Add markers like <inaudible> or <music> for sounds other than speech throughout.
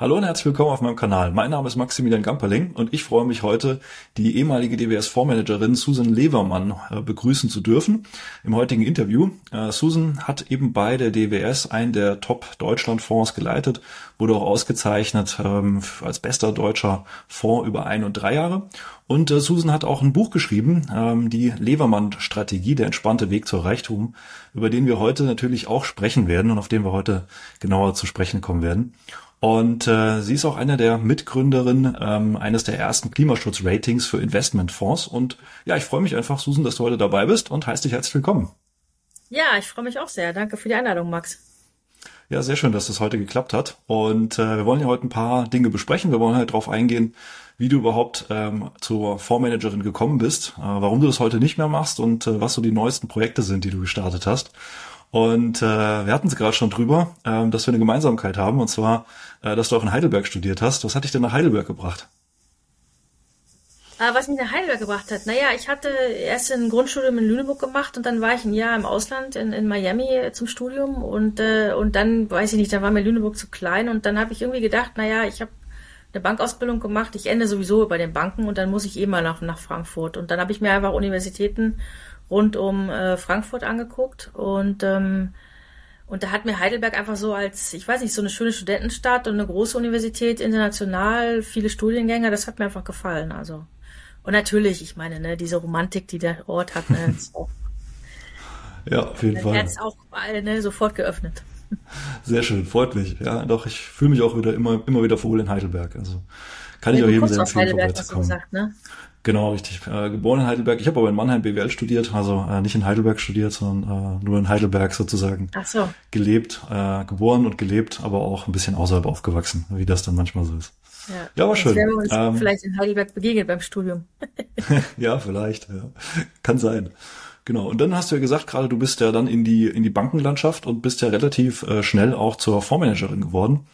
Hallo und herzlich willkommen auf meinem Kanal. Mein Name ist Maximilian Gamperling und ich freue mich heute, die ehemalige DWS-Fondsmanagerin Susan Levermann äh, begrüßen zu dürfen im heutigen Interview. Äh, Susan hat eben bei der DWS einen der Top-Deutschland-Fonds geleitet, wurde auch ausgezeichnet ähm, als bester deutscher Fonds über ein und drei Jahre. Und äh, Susan hat auch ein Buch geschrieben, ähm, die Levermann-Strategie, der entspannte Weg zur Reichtum, über den wir heute natürlich auch sprechen werden und auf den wir heute genauer zu sprechen kommen werden. Und äh, sie ist auch eine der Mitgründerinnen ähm, eines der ersten Klimaschutzratings für Investmentfonds. Und ja, ich freue mich einfach, Susan, dass du heute dabei bist und heiße dich herzlich willkommen. Ja, ich freue mich auch sehr. Danke für die Einladung, Max. Ja, sehr schön, dass das heute geklappt hat. Und äh, wir wollen ja heute ein paar Dinge besprechen. Wir wollen halt darauf eingehen, wie du überhaupt ähm, zur Fondsmanagerin gekommen bist, äh, warum du das heute nicht mehr machst und äh, was so die neuesten Projekte sind, die du gestartet hast. Und äh, wir hatten es gerade schon drüber, äh, dass wir eine Gemeinsamkeit haben, und zwar, äh, dass du auch in Heidelberg studiert hast. Was hat dich denn nach Heidelberg gebracht? Äh, was mich nach Heidelberg gebracht hat, naja, ich hatte erst ein Grundstudium in Lüneburg gemacht und dann war ich ein Jahr im Ausland in, in Miami zum Studium und, äh, und dann, weiß ich nicht, dann war mir Lüneburg zu klein und dann habe ich irgendwie gedacht, naja, ich habe eine Bankausbildung gemacht, ich ende sowieso bei den Banken und dann muss ich eh mal nach, nach Frankfurt. Und dann habe ich mir einfach Universitäten rund um äh, Frankfurt angeguckt und ähm, und da hat mir Heidelberg einfach so als, ich weiß nicht, so eine schöne Studentenstadt und eine große Universität, international, viele Studiengänge, das hat mir einfach gefallen. Also und natürlich, ich meine, ne, diese Romantik, die der Ort hat, ne, auch, ja, auf jeden Fall. Herz auch ne, sofort geöffnet. Sehr schön, freut mich. Ja, doch, ich fühle mich auch wieder immer, immer wieder wohl in Heidelberg. Also kann ja, ich auch jedem sehr empfehlen, vorbeizukommen. Gesagt, ne? Genau, richtig. Äh, geboren in Heidelberg. Ich habe aber in Mannheim BWL studiert, also äh, nicht in Heidelberg studiert, sondern äh, nur in Heidelberg sozusagen Ach so. gelebt, äh, geboren und gelebt, aber auch ein bisschen außerhalb aufgewachsen, wie das dann manchmal so ist. Ja, ja war schön. Wir uns ähm, vielleicht in Heidelberg begegnet beim Studium. <laughs> <laughs> ja, vielleicht. Ja. Kann sein. Genau. Und dann hast du ja gesagt, gerade du bist ja dann in die in die Bankenlandschaft und bist ja relativ äh, schnell auch zur Fondsmanagerin geworden.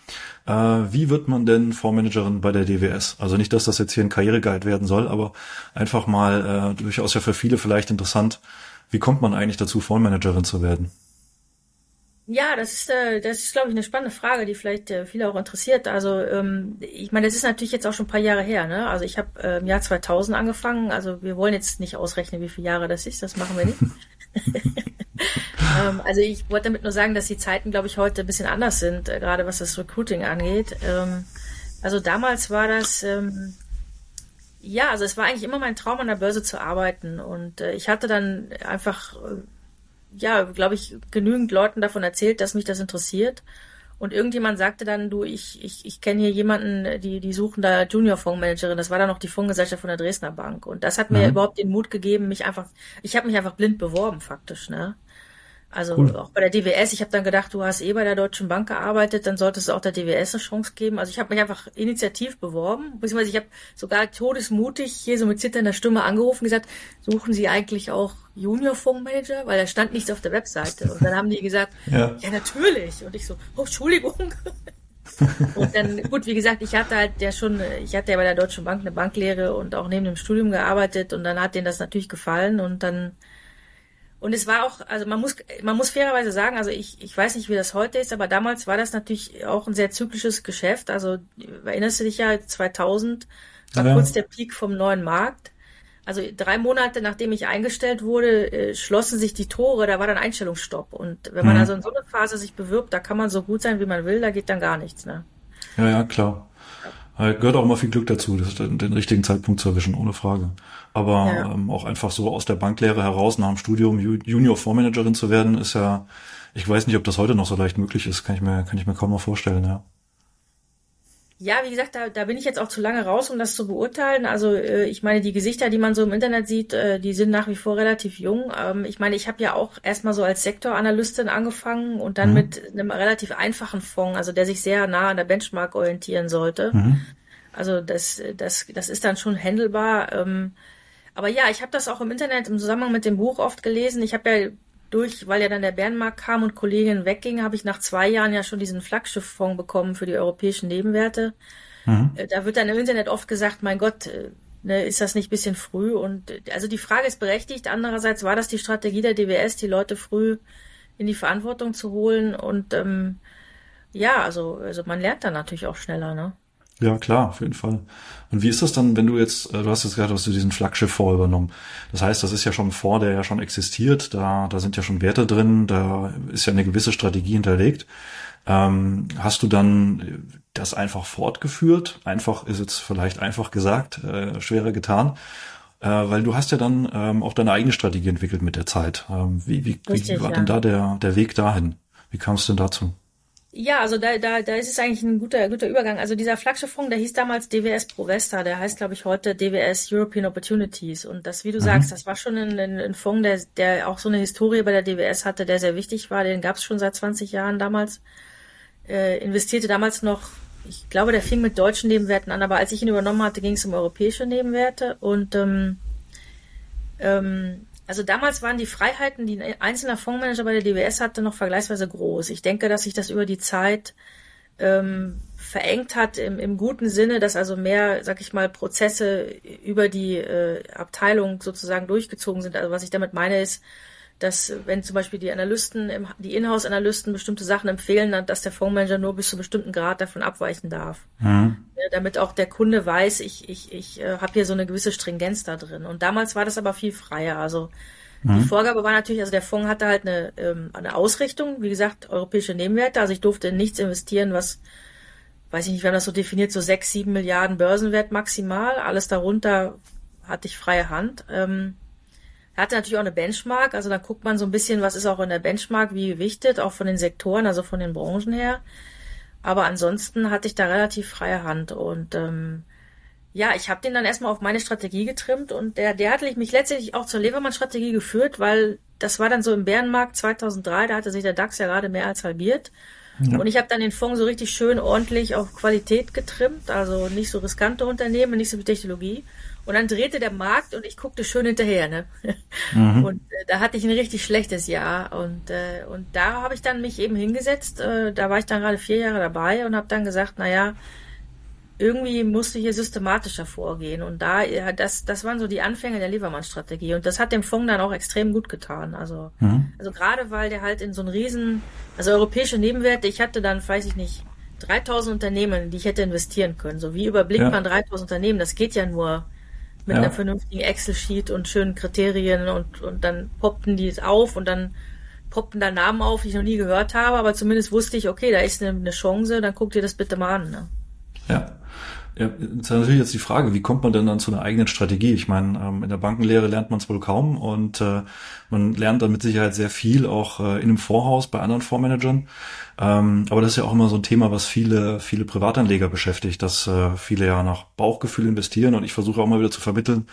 Äh, wie wird man denn Fondsmanagerin bei der DWS? Also nicht, dass das jetzt hier ein Karriereguide werden soll, aber einfach mal äh, durchaus ja für viele vielleicht interessant. Wie kommt man eigentlich dazu, Fondsmanagerin zu werden? Ja, das ist, äh, das ist, glaube ich, eine spannende Frage, die vielleicht äh, viele auch interessiert. Also, ähm, ich meine, das ist natürlich jetzt auch schon ein paar Jahre her. Ne? Also, ich habe äh, im Jahr 2000 angefangen. Also, wir wollen jetzt nicht ausrechnen, wie viele Jahre das ist. Das machen wir nicht. <laughs> <laughs> <laughs> ähm, also, ich wollte damit nur sagen, dass die Zeiten, glaube ich, heute ein bisschen anders sind, äh, gerade was das Recruiting angeht. Ähm, also, damals war das. Ähm, ja, also es war eigentlich immer mein Traum, an der Börse zu arbeiten. Und äh, ich hatte dann einfach äh, ja, glaube ich, genügend Leuten davon erzählt, dass mich das interessiert. Und irgendjemand sagte dann, du, ich, ich, ich kenne hier jemanden, die, die suchen da Junior-Fondsmanagerin. Das war dann noch die Fondsgesellschaft von der Dresdner Bank. Und das hat mir mhm. überhaupt den Mut gegeben, mich einfach, ich habe mich einfach blind beworben, faktisch, ne? Also cool. auch bei der DWS, ich habe dann gedacht, du hast eh bei der Deutschen Bank gearbeitet, dann solltest du auch der DWS eine Chance geben. Also ich habe mich einfach initiativ beworben, beziehungsweise ich habe sogar todesmutig hier so mit zitternder Stimme angerufen und gesagt, suchen Sie eigentlich auch Junior-Fondsmanager? Weil da stand nichts auf der Webseite. Und dann haben die gesagt, <laughs> ja, ja natürlich. Und ich so, oh, Entschuldigung. <laughs> und dann, gut, wie gesagt, ich hatte halt ja schon, ich hatte ja bei der Deutschen Bank eine Banklehre und auch neben dem Studium gearbeitet und dann hat denen das natürlich gefallen und dann und es war auch, also man muss, man muss fairerweise sagen, also ich, ich weiß nicht, wie das heute ist, aber damals war das natürlich auch ein sehr zyklisches Geschäft. Also erinnerst du dich ja, 2000 war ja. kurz der Peak vom neuen Markt. Also drei Monate nachdem ich eingestellt wurde, äh, schlossen sich die Tore, da war dann Einstellungsstopp. Und wenn man mhm. also in so einer Phase sich bewirbt, da kann man so gut sein, wie man will, da geht dann gar nichts. Ne? Ja, ja, klar. Ja. Gehört auch immer viel Glück dazu, den, den richtigen Zeitpunkt zu erwischen, ohne Frage aber ja. ähm, auch einfach so aus der Banklehre heraus nach dem Studium Junior Fondsmanagerin zu werden, ist ja, ich weiß nicht, ob das heute noch so leicht möglich ist, kann ich mir, kann ich mir kaum mal vorstellen, ja. Ja, wie gesagt, da, da bin ich jetzt auch zu lange raus, um das zu beurteilen. Also äh, ich meine, die Gesichter, die man so im Internet sieht, äh, die sind nach wie vor relativ jung. Ähm, ich meine, ich habe ja auch erstmal so als Sektoranalystin angefangen und dann mhm. mit einem relativ einfachen Fonds, also der sich sehr nah an der Benchmark orientieren sollte. Mhm. Also das, das, das ist dann schon handelbar. Ähm, aber ja, ich habe das auch im Internet im Zusammenhang mit dem Buch oft gelesen. Ich habe ja durch, weil ja dann der Bärenmarkt kam und Kollegin wegging, habe ich nach zwei Jahren ja schon diesen Flaggschifffonds bekommen für die europäischen Nebenwerte. Mhm. Äh, da wird dann im Internet oft gesagt, mein Gott, äh, ne, ist das nicht bisschen früh? Und äh, also die Frage ist berechtigt. Andererseits war das die Strategie der DWS, die Leute früh in die Verantwortung zu holen und ähm, ja, also, also man lernt dann natürlich auch schneller, ne? Ja, klar, auf jeden Fall. Und wie ist das dann, wenn du jetzt, äh, du hast jetzt gerade, hast du diesen Flaggschiff-Fonds übernommen. Das heißt, das ist ja schon ein Fonds, der ja schon existiert, da, da sind ja schon Werte drin, da ist ja eine gewisse Strategie hinterlegt. Ähm, hast du dann das einfach fortgeführt? Einfach ist jetzt vielleicht einfach gesagt, äh, schwerer getan. Äh, weil du hast ja dann ähm, auch deine eigene Strategie entwickelt mit der Zeit. Ähm, wie, wie, Richtig, wie war ja. denn da der, der Weg dahin? Wie kam es denn dazu? Ja, also da, da, da ist es eigentlich ein guter, guter Übergang. Also dieser Flaggschifffonds, der hieß damals DWS Provesta, der heißt, glaube ich, heute DWS European Opportunities. Und das, wie du mhm. sagst, das war schon ein, ein, ein Fonds, der, der auch so eine Historie bei der DWS hatte, der sehr wichtig war. Den gab es schon seit 20 Jahren damals. Äh, investierte damals noch, ich glaube, der fing mit deutschen Nebenwerten an, aber als ich ihn übernommen hatte, ging es um europäische Nebenwerte. Und ähm, ähm, also damals waren die Freiheiten, die ein einzelner Fondsmanager bei der DWS hatte, noch vergleichsweise groß. Ich denke, dass sich das über die Zeit ähm, verengt hat im, im guten Sinne, dass also mehr, sag ich mal, Prozesse über die äh, Abteilung sozusagen durchgezogen sind. Also was ich damit meine ist, dass wenn zum Beispiel die Analysten, die Inhouse-Analysten bestimmte Sachen empfehlen, dass der Fondsmanager nur bis zu einem bestimmten Grad davon abweichen darf. Mhm. Damit auch der Kunde weiß, ich, ich, ich äh, habe hier so eine gewisse Stringenz da drin. Und damals war das aber viel freier. Also mhm. die Vorgabe war natürlich, also der Fonds hatte halt eine, ähm, eine Ausrichtung, wie gesagt, europäische Nebenwerte. Also ich durfte in nichts investieren, was, weiß ich nicht, wir haben das so definiert, so sechs, sieben Milliarden Börsenwert maximal. Alles darunter hatte ich freie Hand. Ähm, er hatte natürlich auch eine Benchmark, also da guckt man so ein bisschen, was ist auch in der Benchmark, wie gewichtet, auch von den Sektoren, also von den Branchen her. Aber ansonsten hatte ich da relativ freie Hand und ähm, ja, ich habe den dann erstmal auf meine Strategie getrimmt und der, der hatte mich letztendlich auch zur Levermann-Strategie geführt, weil das war dann so im Bärenmarkt 2003, da hatte sich der DAX ja gerade mehr als halbiert. Ja. Und ich habe dann den Fonds so richtig schön ordentlich auf Qualität getrimmt, also nicht so riskante Unternehmen, nicht so viel Technologie. Und dann drehte der Markt und ich guckte schön hinterher. Ne? Mhm. <laughs> Und äh, da hatte ich ein richtig schlechtes Jahr. Und, äh, und da habe ich dann mich eben hingesetzt. Äh, da war ich dann gerade vier Jahre dabei und habe dann gesagt, naja, irgendwie musste hier systematischer vorgehen. Und da, ja, das, das waren so die Anfänge der Liefermann-Strategie. Und das hat dem Fonds dann auch extrem gut getan. Also, mhm. also gerade weil der halt in so einen riesen, also europäische Nebenwerte, ich hatte dann, weiß ich nicht, 3000 Unternehmen, die ich hätte investieren können. So wie überblickt ja. man 3000 Unternehmen? Das geht ja nur mit ja. einer vernünftigen Excel-Sheet und schönen Kriterien und, und dann poppten die es auf und dann poppten da Namen auf, die ich noch nie gehört habe, aber zumindest wusste ich, okay, da ist eine, eine Chance, dann guck dir das bitte mal an. Ne? Ja. Ja, ist natürlich jetzt die Frage, wie kommt man denn dann zu einer eigenen Strategie? Ich meine, ähm, in der Bankenlehre lernt man es wohl kaum und äh, man lernt dann mit Sicherheit sehr viel auch äh, in einem Vorhaus bei anderen Fondsmanagern. Ähm, aber das ist ja auch immer so ein Thema, was viele, viele Privatanleger beschäftigt, dass äh, viele ja nach Bauchgefühl investieren und ich versuche auch mal wieder zu vermitteln,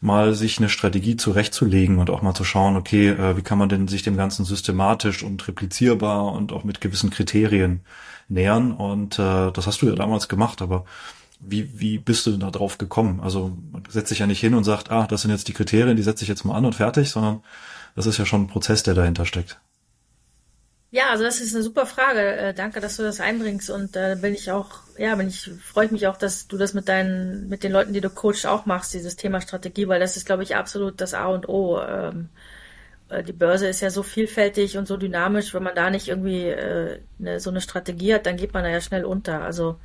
mal sich eine Strategie zurechtzulegen und auch mal zu schauen, okay, äh, wie kann man denn sich dem Ganzen systematisch und replizierbar und auch mit gewissen Kriterien nähern und äh, das hast du ja damals gemacht, aber wie, wie bist du denn da drauf gekommen? Also man setzt sich ja nicht hin und sagt, ah, das sind jetzt die Kriterien, die setze ich jetzt mal an und fertig, sondern das ist ja schon ein Prozess, der dahinter steckt. Ja, also das ist eine super Frage. Äh, danke, dass du das einbringst und da äh, bin ich auch, ja, bin ich freue mich auch, dass du das mit deinen, mit den Leuten, die du coachst, auch machst, dieses Thema Strategie, weil das ist, glaube ich, absolut das A und O. Ähm, äh, die Börse ist ja so vielfältig und so dynamisch, wenn man da nicht irgendwie eine, so eine Strategie hat, dann geht man da ja schnell unter. Also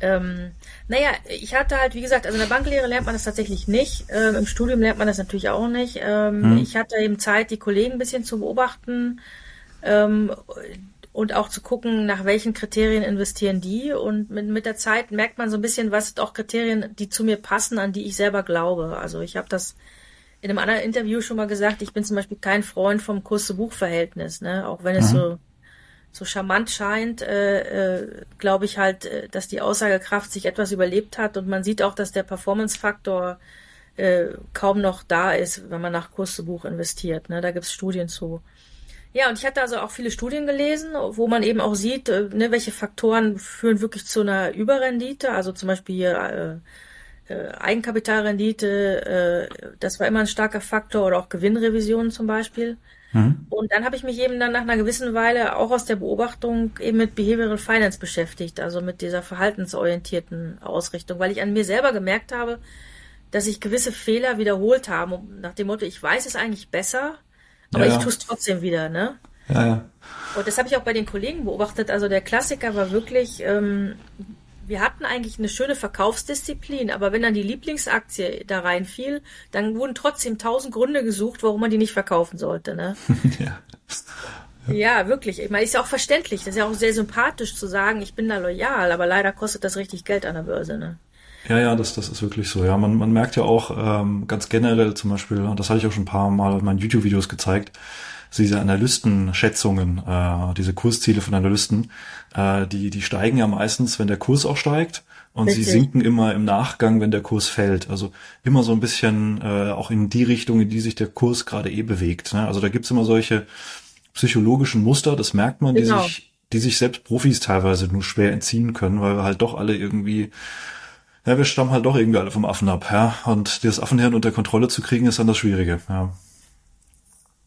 ähm, naja, ich hatte halt, wie gesagt, also in der Banklehre lernt man das tatsächlich nicht. Ähm, Im Studium lernt man das natürlich auch nicht. Ähm, hm. Ich hatte eben Zeit, die Kollegen ein bisschen zu beobachten ähm, und auch zu gucken, nach welchen Kriterien investieren die. Und mit, mit der Zeit merkt man so ein bisschen, was sind auch Kriterien, die zu mir passen, an die ich selber glaube. Also ich habe das in einem anderen Interview schon mal gesagt, ich bin zum Beispiel kein Freund vom Kurs-zu-Buch-Verhältnis, ne? auch wenn es mhm. so so charmant scheint, äh, äh, glaube ich halt, äh, dass die Aussagekraft sich etwas überlebt hat und man sieht auch, dass der Performance-Faktor äh, kaum noch da ist, wenn man nach Kurs zu Buch investiert. Ne? Da gibt's Studien zu. Ja, und ich hatte also auch viele Studien gelesen, wo man eben auch sieht, äh, ne, welche Faktoren führen wirklich zu einer Überrendite, also zum Beispiel hier, äh, äh, Eigenkapitalrendite, äh, das war immer ein starker Faktor oder auch Gewinnrevisionen zum Beispiel. Mhm. Und dann habe ich mich eben dann nach einer gewissen Weile auch aus der Beobachtung eben mit Behavioral Finance beschäftigt, also mit dieser verhaltensorientierten Ausrichtung, weil ich an mir selber gemerkt habe, dass ich gewisse Fehler wiederholt habe, nach dem Motto, ich weiß es eigentlich besser, aber ja. ich tue es trotzdem wieder, ne? Ja, ja. Und das habe ich auch bei den Kollegen beobachtet. Also der Klassiker war wirklich, ähm, wir hatten eigentlich eine schöne Verkaufsdisziplin, aber wenn dann die Lieblingsaktie da reinfiel, dann wurden trotzdem tausend Gründe gesucht, warum man die nicht verkaufen sollte. Ne? <laughs> ja. Ja, wirklich. Ich meine, ist ja auch verständlich. Das ist ja auch sehr sympathisch zu sagen, ich bin da loyal, aber leider kostet das richtig Geld an der Börse, ne? Ja, ja, das, das ist wirklich so. Ja, man, man merkt ja auch ähm, ganz generell zum Beispiel, und das hatte ich auch schon ein paar Mal in meinen YouTube-Videos gezeigt, diese Analystenschätzungen, äh, diese Kursziele von Analysten, äh, die, die steigen ja meistens, wenn der Kurs auch steigt und Richtig. sie sinken immer im Nachgang, wenn der Kurs fällt. Also immer so ein bisschen äh, auch in die Richtung, in die sich der Kurs gerade eh bewegt. Ne? Also da gibt's immer solche psychologischen Muster, das merkt man, genau. die sich, die sich selbst Profis teilweise nur schwer entziehen können, weil wir halt doch alle irgendwie ja, wir stammen halt doch irgendwie alle vom Affen ab, ja. Und das Affenhirn unter Kontrolle zu kriegen, ist dann das Schwierige, ja.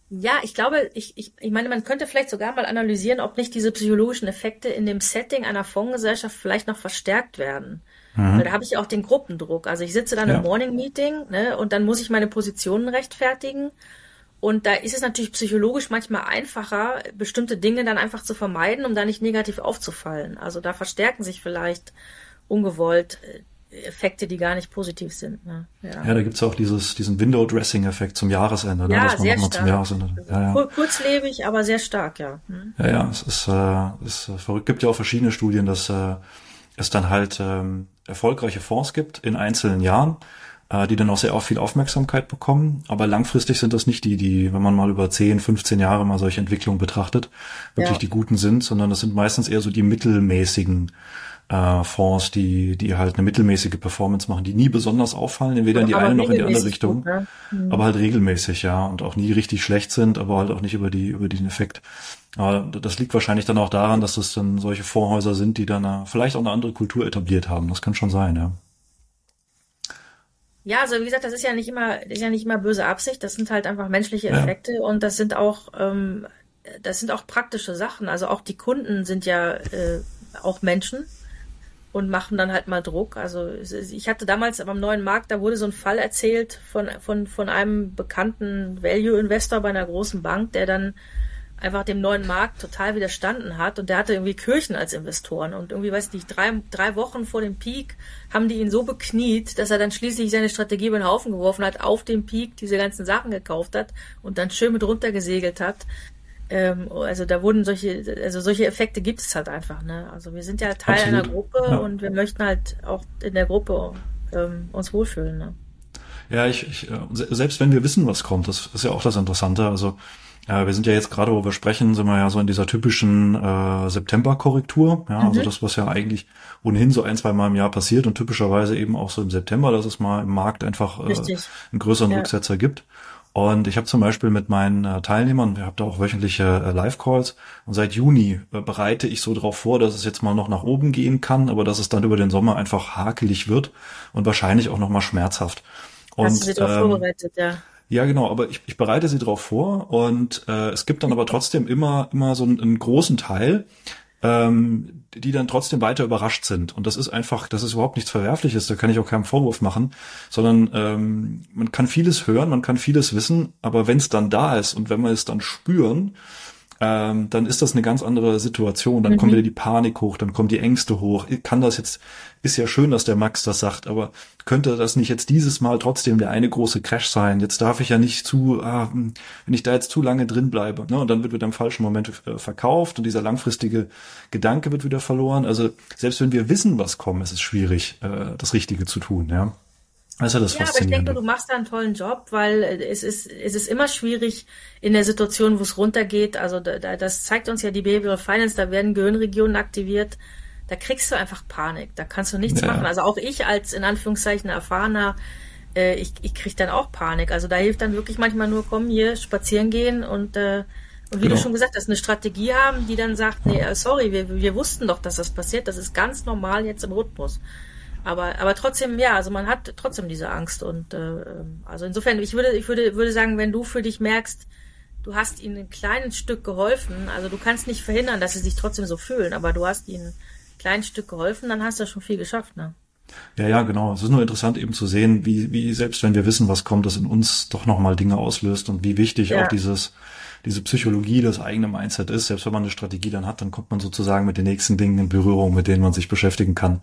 Ja, ich glaube, ich, ich, ich meine, man könnte vielleicht sogar mal analysieren, ob nicht diese psychologischen Effekte in dem Setting einer Fondsgesellschaft vielleicht noch verstärkt werden. Mhm. Weil da habe ich auch den Gruppendruck. Also ich sitze dann ja. im Morning Meeting ne, und dann muss ich meine Positionen rechtfertigen. Und da ist es natürlich psychologisch manchmal einfacher, bestimmte Dinge dann einfach zu vermeiden, um da nicht negativ aufzufallen. Also da verstärken sich vielleicht ungewollt äh, Effekte, die gar nicht positiv sind. Ne? Ja. ja, da gibt's auch dieses, diesen Window-Dressing-Effekt zum Jahresende. Ne? Ja, ne? sehr stark. Zum Jahresende. Ja, ja. Kurzlebig, aber sehr stark, ja. Hm. Ja, ja, es ist, äh, ist verrückt. gibt ja auch verschiedene Studien, dass äh, es dann halt ähm, erfolgreiche Fonds gibt in einzelnen Jahren, äh, die dann auch sehr auch viel Aufmerksamkeit bekommen. Aber langfristig sind das nicht die, die, wenn man mal über 10, 15 Jahre mal solche Entwicklungen betrachtet, wirklich ja. die guten sind, sondern das sind meistens eher so die mittelmäßigen äh, Fonds, die, die halt eine mittelmäßige Performance machen, die nie besonders auffallen, weder in die aber eine noch in die andere Richtung, gut, ne? mhm. aber halt regelmäßig, ja, und auch nie richtig schlecht sind, aber halt auch nicht über die, über den Effekt. Aber das liegt wahrscheinlich dann auch daran, dass es dann solche Fondshäuser sind, die dann äh, vielleicht auch eine andere Kultur etabliert haben. Das kann schon sein, ja. Ja, also wie gesagt, das ist ja nicht immer, ist ja nicht immer böse Absicht. Das sind halt einfach menschliche Effekte ja. und das sind auch, ähm, das sind auch praktische Sachen. Also auch die Kunden sind ja äh, auch Menschen und machen dann halt mal Druck. Also ich hatte damals am neuen Markt, da wurde so ein Fall erzählt von, von, von einem bekannten Value-Investor bei einer großen Bank, der dann einfach dem neuen Markt total widerstanden hat und der hatte irgendwie Kirchen als Investoren und irgendwie, weiß nicht, drei, drei Wochen vor dem Peak haben die ihn so bekniet, dass er dann schließlich seine Strategie über den Haufen geworfen hat, auf dem Peak diese ganzen Sachen gekauft hat und dann schön mit runtergesegelt hat. Ähm, also da wurden solche, also solche Effekte gibt es halt einfach, ne? Also wir sind ja Teil Absolut. einer Gruppe ja. und wir möchten halt auch in der Gruppe ähm, uns wohlfühlen, ne? Ja, ich, ich, äh, selbst wenn wir wissen, was kommt, das ist ja auch das Interessante. Also äh, wir sind ja jetzt gerade, wo wir sprechen, sind wir ja so in dieser typischen äh, September-Korrektur. Ja, also mhm. also das, was ja eigentlich ohnehin so ein, zwei Mal im Jahr passiert und typischerweise eben auch so im September, dass es mal im Markt einfach äh, einen größeren ja. Rücksetzer gibt. Und ich habe zum Beispiel mit meinen äh, Teilnehmern, wir haben da auch wöchentliche äh, Live-Calls und seit Juni äh, bereite ich so darauf vor, dass es jetzt mal noch nach oben gehen kann, aber dass es dann über den Sommer einfach hakelig wird und wahrscheinlich auch noch mal schmerzhaft. Und, Hast du sie darauf ähm, vorbereitet, ja. Ja, genau, aber ich, ich bereite sie darauf vor und äh, es gibt dann aber trotzdem immer, immer so einen, einen großen Teil, ähm, die dann trotzdem weiter überrascht sind. Und das ist einfach, das ist überhaupt nichts Verwerfliches, da kann ich auch keinen Vorwurf machen, sondern ähm, man kann vieles hören, man kann vieles wissen, aber wenn es dann da ist und wenn wir es dann spüren, ähm, dann ist das eine ganz andere Situation. Dann mhm. kommt wieder die Panik hoch, dann kommen die Ängste hoch. Kann das jetzt, ist ja schön, dass der Max das sagt, aber könnte das nicht jetzt dieses Mal trotzdem der eine große Crash sein? Jetzt darf ich ja nicht zu, ah, wenn ich da jetzt zu lange drin bleibe, ne? und dann wird wieder im falschen Moment äh, verkauft und dieser langfristige Gedanke wird wieder verloren. Also selbst wenn wir wissen, was kommt, ist es schwierig, äh, das Richtige zu tun, ja. Das ist ja das ja, aber ich denke, du machst da einen tollen Job, weil es ist, es ist immer schwierig in der Situation, wo es runtergeht. Also da, das zeigt uns ja die Behavioral Finance, da werden Gehirnregionen aktiviert. Da kriegst du einfach Panik. Da kannst du nichts ja. machen. Also auch ich als in Anführungszeichen erfahrener, äh, ich, ich krieg dann auch Panik. Also da hilft dann wirklich manchmal nur, komm hier, spazieren gehen und äh, und wie genau. du schon gesagt hast, eine Strategie haben, die dann sagt, nee, äh, sorry, wir, wir wussten doch, dass das passiert. Das ist ganz normal jetzt im Rhythmus. Aber, aber trotzdem, ja, also man hat trotzdem diese Angst und äh, also insofern, ich würde, ich würde, würde sagen, wenn du für dich merkst, du hast ihnen ein kleines Stück geholfen, also du kannst nicht verhindern, dass sie sich trotzdem so fühlen, aber du hast ihnen ein kleines Stück geholfen, dann hast du schon viel geschafft, ne? Ja, ja, genau. Es ist nur interessant eben zu sehen, wie, wie selbst wenn wir wissen, was kommt, das in uns doch nochmal Dinge auslöst und wie wichtig ja. auch dieses diese Psychologie das eigene Mindset ist. Selbst wenn man eine Strategie dann hat, dann kommt man sozusagen mit den nächsten Dingen in Berührung, mit denen man sich beschäftigen kann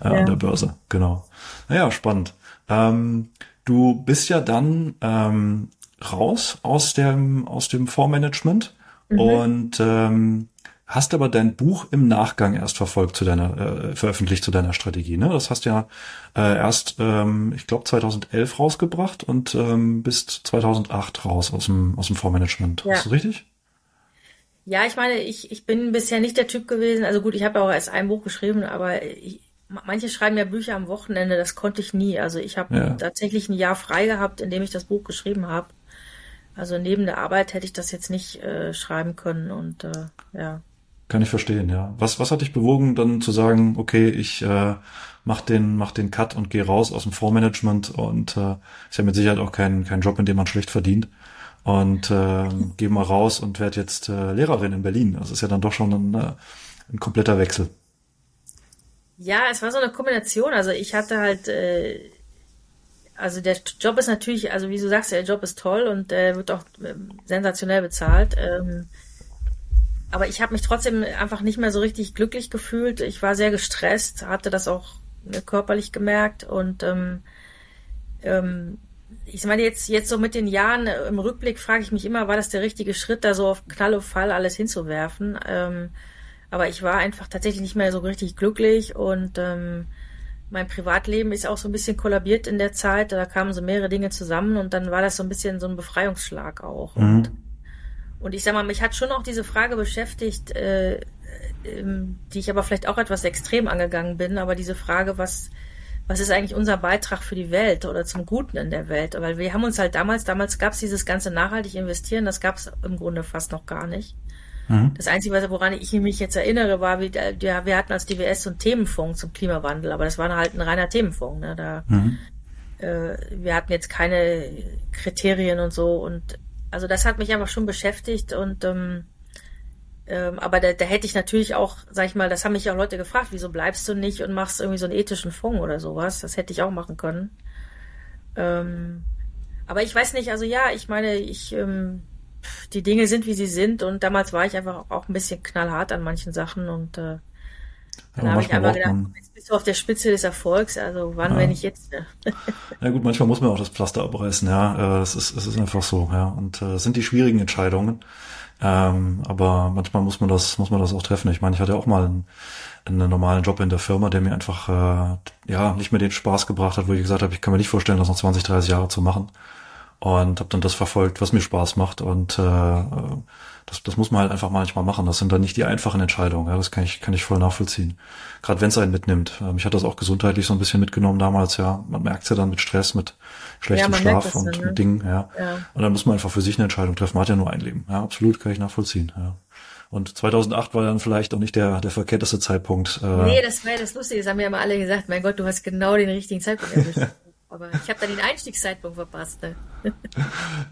äh, ja. an der Börse. Genau. Naja, spannend. Ähm, du bist ja dann ähm, raus aus dem aus dem Fondsmanagement mhm. und ähm, hast aber dein Buch im Nachgang erst verfolgt zu deiner, äh, veröffentlicht zu deiner Strategie. Ne? Das hast ja äh, erst, ähm, ich glaube, 2011 rausgebracht und ähm, bist 2008 raus aus dem, aus dem Fondsmanagement. Ja. Ist das richtig? Ja, ich meine, ich, ich bin bisher nicht der Typ gewesen. Also gut, ich habe auch erst ein Buch geschrieben, aber ich, manche schreiben ja Bücher am Wochenende, das konnte ich nie. Also ich habe ja. tatsächlich ein Jahr frei gehabt, in dem ich das Buch geschrieben habe. Also neben der Arbeit hätte ich das jetzt nicht äh, schreiben können und äh, ja. Kann ich verstehen, ja. Was, was hat dich bewogen, dann zu sagen, okay, ich äh, mach den, mach den Cut und gehe raus aus dem Fondsmanagement und äh, ist ja mit Sicherheit auch kein, kein Job, in dem man schlecht verdient. Und <laughs> äh, gehe mal raus und werde jetzt äh, Lehrerin in Berlin. Das ist ja dann doch schon ein, äh, ein kompletter Wechsel. Ja, es war so eine Kombination. Also ich hatte halt, äh, also der Job ist natürlich, also wie du sagst, der Job ist toll und äh, wird auch äh, sensationell bezahlt. Ähm, aber ich habe mich trotzdem einfach nicht mehr so richtig glücklich gefühlt. Ich war sehr gestresst, hatte das auch äh, körperlich gemerkt und ähm, ähm, ich meine jetzt jetzt so mit den Jahren äh, im Rückblick frage ich mich immer, war das der richtige Schritt, da so auf Knall und Fall alles hinzuwerfen? Ähm, aber ich war einfach tatsächlich nicht mehr so richtig glücklich und ähm, mein Privatleben ist auch so ein bisschen kollabiert in der Zeit. Da kamen so mehrere Dinge zusammen und dann war das so ein bisschen so ein Befreiungsschlag auch. Mhm. Und und ich sag mal, mich hat schon auch diese Frage beschäftigt, äh, ähm, die ich aber vielleicht auch etwas extrem angegangen bin, aber diese Frage, was, was ist eigentlich unser Beitrag für die Welt oder zum Guten in der Welt? Weil wir haben uns halt damals, damals gab es dieses ganze nachhaltig investieren, das gab es im Grunde fast noch gar nicht. Mhm. Das Einzige, woran ich mich jetzt erinnere, war, wie, ja, wir hatten als DWS so einen Themenfonds zum Klimawandel, aber das war halt ein reiner Themenfonds. Ne? Da, mhm. äh, wir hatten jetzt keine Kriterien und so und also das hat mich einfach schon beschäftigt und ähm, ähm, aber da, da hätte ich natürlich auch, sag ich mal, das haben mich auch Leute gefragt, wieso bleibst du nicht und machst irgendwie so einen ethischen Fonds oder sowas? Das hätte ich auch machen können. Ähm, aber ich weiß nicht, also ja, ich meine, ich ähm, die Dinge sind, wie sie sind und damals war ich einfach auch ein bisschen knallhart an manchen Sachen und äh, dann habe ich einfach gedacht, jetzt bist du auf der Spitze des Erfolgs, also wann, ja. wenn ich jetzt. <laughs> Ne? ja gut, manchmal muss man auch das Pflaster abreißen, ja. Äh, es ist, es ist einfach so, ja. Und äh, es sind die schwierigen Entscheidungen. Ähm, aber manchmal muss man das, muss man das auch treffen. Ich meine, ich hatte auch mal einen, einen normalen Job in der Firma, der mir einfach äh, ja nicht mehr den Spaß gebracht hat, wo ich gesagt habe, ich kann mir nicht vorstellen, das noch 20, 30 Jahre zu machen. Und habe dann das verfolgt, was mir Spaß macht. Und äh, das, das muss man halt einfach manchmal machen. Das sind dann nicht die einfachen Entscheidungen. Ja, das kann ich, kann ich voll nachvollziehen. Gerade wenn es einen mitnimmt. Ähm, mich hat das auch gesundheitlich so ein bisschen mitgenommen damals, ja. Man merkt ja dann mit Stress, mit schlechtem ja, Schlaf und dann, ne? mit Dingen, ja. ja. Und dann muss man einfach für sich eine Entscheidung treffen. Man hat ja nur ein Leben. Ja, absolut kann ich nachvollziehen, ja. Und 2008 war dann vielleicht auch nicht der, der verkehrteste Zeitpunkt. Äh nee, das war ja das Lustige. Das haben ja immer alle gesagt, mein Gott, du hast genau den richtigen Zeitpunkt erwischt. <laughs> Aber ich habe da den Einstiegszeitpunkt verpasst. Ne? <laughs>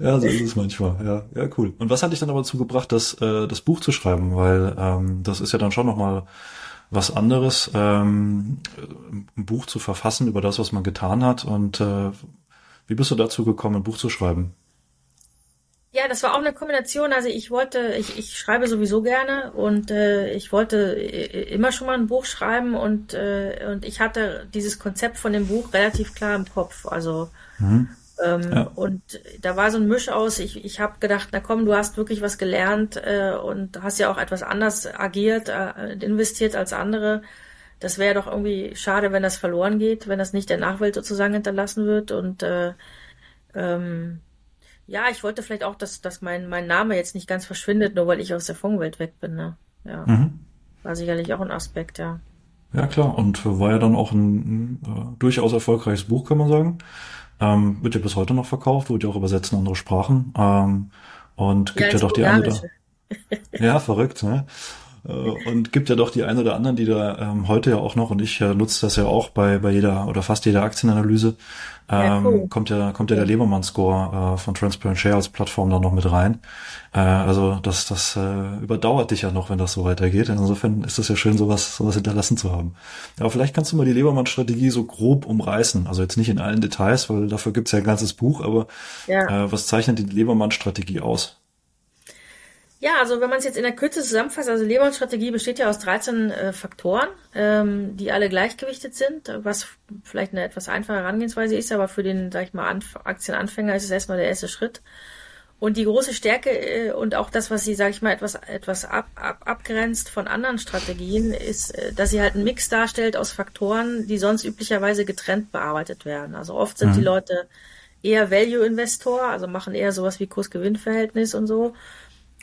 ja, so ist es manchmal. Ja, ja, cool. Und was hat dich dann aber dazu gebracht, das, äh, das Buch zu schreiben? Weil ähm, das ist ja dann schon nochmal was anderes, ähm, ein Buch zu verfassen über das, was man getan hat. Und äh, wie bist du dazu gekommen, ein Buch zu schreiben? Ja, das war auch eine Kombination. Also ich wollte, ich, ich schreibe sowieso gerne und äh, ich wollte äh, immer schon mal ein Buch schreiben und äh, und ich hatte dieses Konzept von dem Buch relativ klar im Kopf. Also mhm. ähm, ja. und da war so ein Misch aus. Ich, ich habe gedacht, na komm, du hast wirklich was gelernt äh, und hast ja auch etwas anders agiert, äh, investiert als andere. Das wäre doch irgendwie schade, wenn das verloren geht, wenn das nicht der Nachwelt sozusagen hinterlassen wird und äh, ähm, ja, ich wollte vielleicht auch, dass, dass mein, mein Name jetzt nicht ganz verschwindet, nur weil ich aus der Fondswelt weg bin. Ne? Ja. Mhm. War sicherlich auch ein Aspekt, ja. Ja, klar. Und war ja dann auch ein, ein äh, durchaus erfolgreiches Buch, kann man sagen. Ähm, wird ja bis heute noch verkauft, wird ja auch übersetzt in andere Sprachen. Ähm, und gibt ja, ja doch die oder. ja, verrückt, ne? Äh, und gibt ja doch die ein oder anderen, die da ähm, heute ja auch noch, und ich äh, nutze das ja auch bei, bei jeder oder fast jeder Aktienanalyse, ähm, ja, cool. kommt ja kommt ja der Lebermann-Score äh, von Transparent Share als Plattform da noch mit rein. Äh, also das, das äh, überdauert dich ja noch, wenn das so weitergeht. Insofern ist es ja schön, sowas, sowas hinterlassen zu haben. Aber vielleicht kannst du mal die Lebermann-Strategie so grob umreißen. Also jetzt nicht in allen Details, weil dafür gibt's ja ein ganzes Buch, aber ja. äh, was zeichnet die Lebermann-Strategie aus? Ja, also wenn man es jetzt in der Kürze zusammenfasst, also Lehmann-Strategie besteht ja aus 13 äh, Faktoren, ähm, die alle gleichgewichtet sind, was vielleicht eine etwas einfache Herangehensweise ist, aber für den, sag ich mal, Anf Aktienanfänger ist es erstmal der erste Schritt. Und die große Stärke äh, und auch das, was sie, sage ich mal, etwas, etwas ab, ab, abgrenzt von anderen Strategien, ist, äh, dass sie halt einen Mix darstellt aus Faktoren, die sonst üblicherweise getrennt bearbeitet werden. Also oft sind mhm. die Leute eher Value-Investor, also machen eher sowas wie Kurs-Gewinn-Verhältnis und so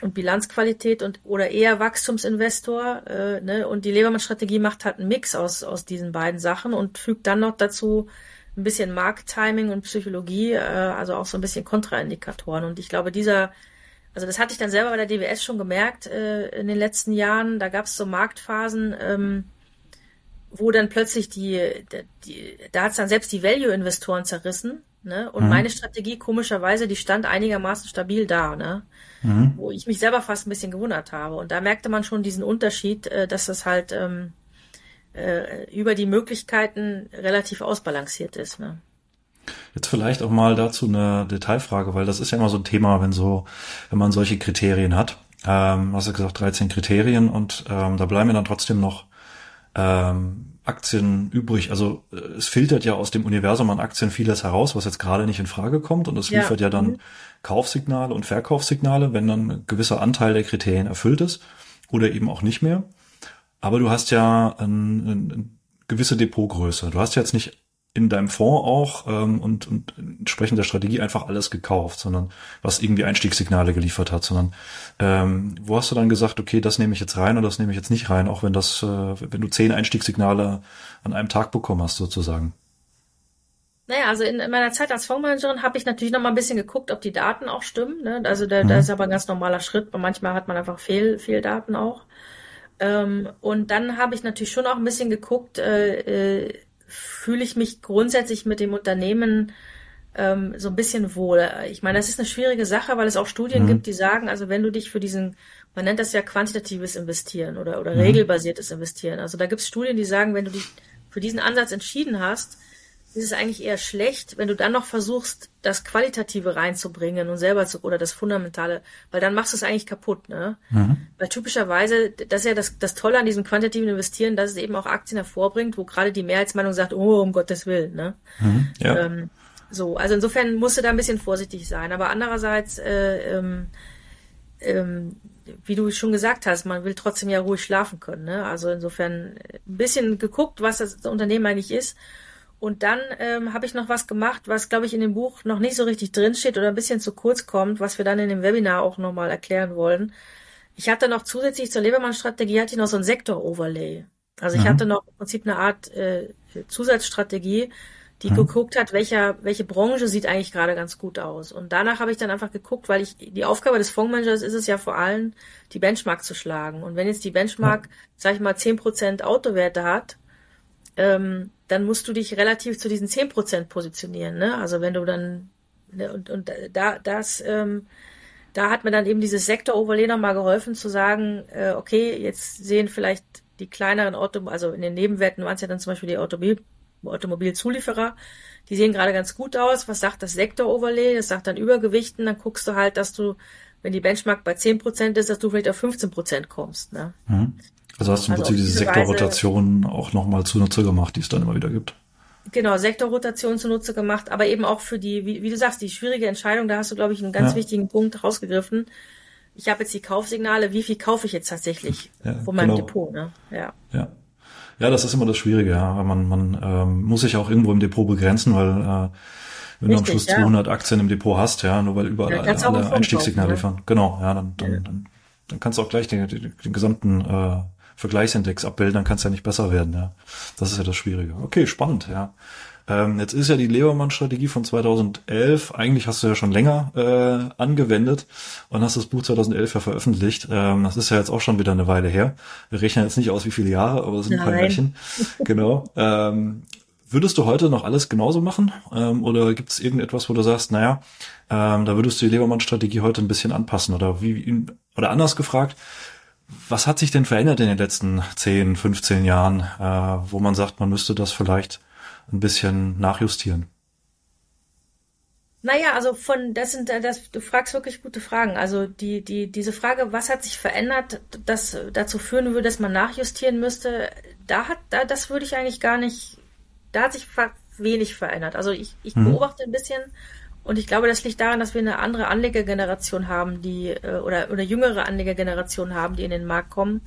und Bilanzqualität und oder eher Wachstumsinvestor. Äh, ne? Und die Lebermann-Strategie macht halt einen Mix aus, aus diesen beiden Sachen und fügt dann noch dazu ein bisschen Markttiming und Psychologie, äh, also auch so ein bisschen Kontraindikatoren. Und ich glaube, dieser, also das hatte ich dann selber bei der DWS schon gemerkt äh, in den letzten Jahren. Da gab es so Marktphasen, ähm, wo dann plötzlich die, die da hat es dann selbst die Value-Investoren zerrissen. Ne? Und mhm. meine Strategie, komischerweise, die stand einigermaßen stabil da, ne? Mhm. Wo ich mich selber fast ein bisschen gewundert habe. Und da merkte man schon diesen Unterschied, äh, dass das halt ähm, äh, über die Möglichkeiten relativ ausbalanciert ist. Ne? Jetzt vielleicht auch mal dazu eine Detailfrage, weil das ist ja immer so ein Thema, wenn so, wenn man solche Kriterien hat. Ähm, hast du gesagt, 13 Kriterien und ähm, da bleiben mir dann trotzdem noch ähm, Aktien übrig. Also äh, es filtert ja aus dem Universum an Aktien vieles heraus, was jetzt gerade nicht in Frage kommt und es ja. liefert ja dann mhm. Kaufsignale und Verkaufssignale, wenn dann ein gewisser Anteil der Kriterien erfüllt ist oder eben auch nicht mehr. Aber du hast ja eine ein gewisse Depotgröße. Du hast ja jetzt nicht in deinem Fonds auch ähm, und, und entsprechend der Strategie einfach alles gekauft, sondern was irgendwie Einstiegssignale geliefert hat, sondern ähm, wo hast du dann gesagt, okay, das nehme ich jetzt rein oder das nehme ich jetzt nicht rein, auch wenn das, äh, wenn du zehn Einstiegssignale an einem Tag bekommen hast, sozusagen? Naja, also in, in meiner Zeit als Fondsmanagerin habe ich natürlich noch mal ein bisschen geguckt, ob die Daten auch stimmen. Ne? Also da, mhm. da ist aber ein ganz normaler Schritt, weil manchmal hat man einfach Fehl, Fehldaten auch. Ähm, und dann habe ich natürlich schon auch ein bisschen geguckt, äh, äh, fühle ich mich grundsätzlich mit dem Unternehmen ähm, so ein bisschen wohl. Ich meine, das ist eine schwierige Sache, weil es auch Studien mhm. gibt, die sagen, also wenn du dich für diesen, man nennt das ja quantitatives Investieren oder, oder mhm. regelbasiertes Investieren. Also da gibt es Studien, die sagen, wenn du dich für diesen Ansatz entschieden hast, ist es eigentlich eher schlecht, wenn du dann noch versuchst, das Qualitative reinzubringen und selber zu, oder das Fundamentale, weil dann machst du es eigentlich kaputt, ne? Mhm. Weil typischerweise, das ist ja das, das Tolle an diesem quantitativen Investieren, dass es eben auch Aktien hervorbringt, wo gerade die Mehrheitsmeinung sagt, oh, um Gottes Willen, ne? Mhm, ja. Ähm, so, also insofern musst du da ein bisschen vorsichtig sein. Aber andererseits, äh, ähm, ähm, wie du schon gesagt hast, man will trotzdem ja ruhig schlafen können. Ne? Also insofern ein bisschen geguckt, was das Unternehmen eigentlich ist und dann ähm, habe ich noch was gemacht, was, glaube ich, in dem Buch noch nicht so richtig drinsteht oder ein bisschen zu kurz kommt, was wir dann in dem Webinar auch nochmal erklären wollen. Ich hatte noch zusätzlich zur Lebermann-Strategie hatte ich noch so ein Sektor-Overlay. Also ich mhm. hatte noch im Prinzip eine Art äh, Zusatzstrategie, die mhm. geguckt hat, welcher, welche Branche sieht eigentlich gerade ganz gut aus. Und danach habe ich dann einfach geguckt, weil ich die Aufgabe des Fondsmanagers ist es ja vor allem, die Benchmark zu schlagen. Und wenn jetzt die Benchmark, ja. sag ich mal, zehn Prozent Autowerte hat, ähm, dann musst du dich relativ zu diesen zehn Prozent positionieren. Ne? Also wenn du dann ne, und, und da das ähm, da hat mir dann eben dieses Sektor-Overlay nochmal geholfen zu sagen, äh, okay, jetzt sehen vielleicht die kleineren Auto, also in den Nebenwerten waren es ja dann zum Beispiel die Automobil, Automobilzulieferer, die sehen gerade ganz gut aus. Was sagt das Sektor-Overlay? Das sagt dann Übergewichten, dann guckst du halt, dass du, wenn die Benchmark bei 10% ist, dass du vielleicht auf 15% kommst. Ne? Mhm. Also hast du im also Prinzip diese Sektorrotation auch nochmal zunutze gemacht, die es dann immer wieder gibt. Genau, Sektorrotation zunutze gemacht, aber eben auch für die, wie, wie du sagst, die schwierige Entscheidung, da hast du, glaube ich, einen ganz ja. wichtigen Punkt rausgegriffen. Ich habe jetzt die Kaufsignale, wie viel kaufe ich jetzt tatsächlich ja, von meinem genau. Depot, ne? Ja. ja. Ja, das ist immer das Schwierige, ja. Man, man ähm, muss sich auch irgendwo im Depot begrenzen, weil äh, wenn Richtig, du am Schluss ja. 200 Aktien im Depot hast, ja, nur weil überall ja, alle Einstiegssignale ne? liefern. Genau, ja, dann, dann, dann, dann kannst du auch gleich den, den, den gesamten äh, Vergleichsindex abbilden, dann kann es ja nicht besser werden, ja. Das ist ja das Schwierige. Okay, spannend, ja. Ähm, jetzt ist ja die Lebermann-Strategie von 2011, eigentlich hast du ja schon länger äh, angewendet und hast das Buch 2011 ja veröffentlicht. Ähm, das ist ja jetzt auch schon wieder eine Weile her. Wir rechnen jetzt nicht aus, wie viele Jahre, aber es sind ein paar Jährchen. <laughs> genau. Ähm, würdest du heute noch alles genauso machen? Ähm, oder gibt es irgendetwas, wo du sagst, naja, ähm, da würdest du die Lebermann-Strategie heute ein bisschen anpassen? Oder wie oder anders gefragt, was hat sich denn verändert in den letzten 10, 15 Jahren, äh, wo man sagt, man müsste das vielleicht ein bisschen nachjustieren? Naja, also von, das sind, das, du fragst wirklich gute Fragen. Also die, die, diese Frage, was hat sich verändert, das dazu führen würde, dass man nachjustieren müsste, da hat, da, das würde ich eigentlich gar nicht, da hat sich wenig verändert. Also ich, ich mhm. beobachte ein bisschen und ich glaube, das liegt daran, dass wir eine andere Anlegergeneration haben, die, äh, oder, oder jüngere Anlegergeneration haben, die in den Markt kommen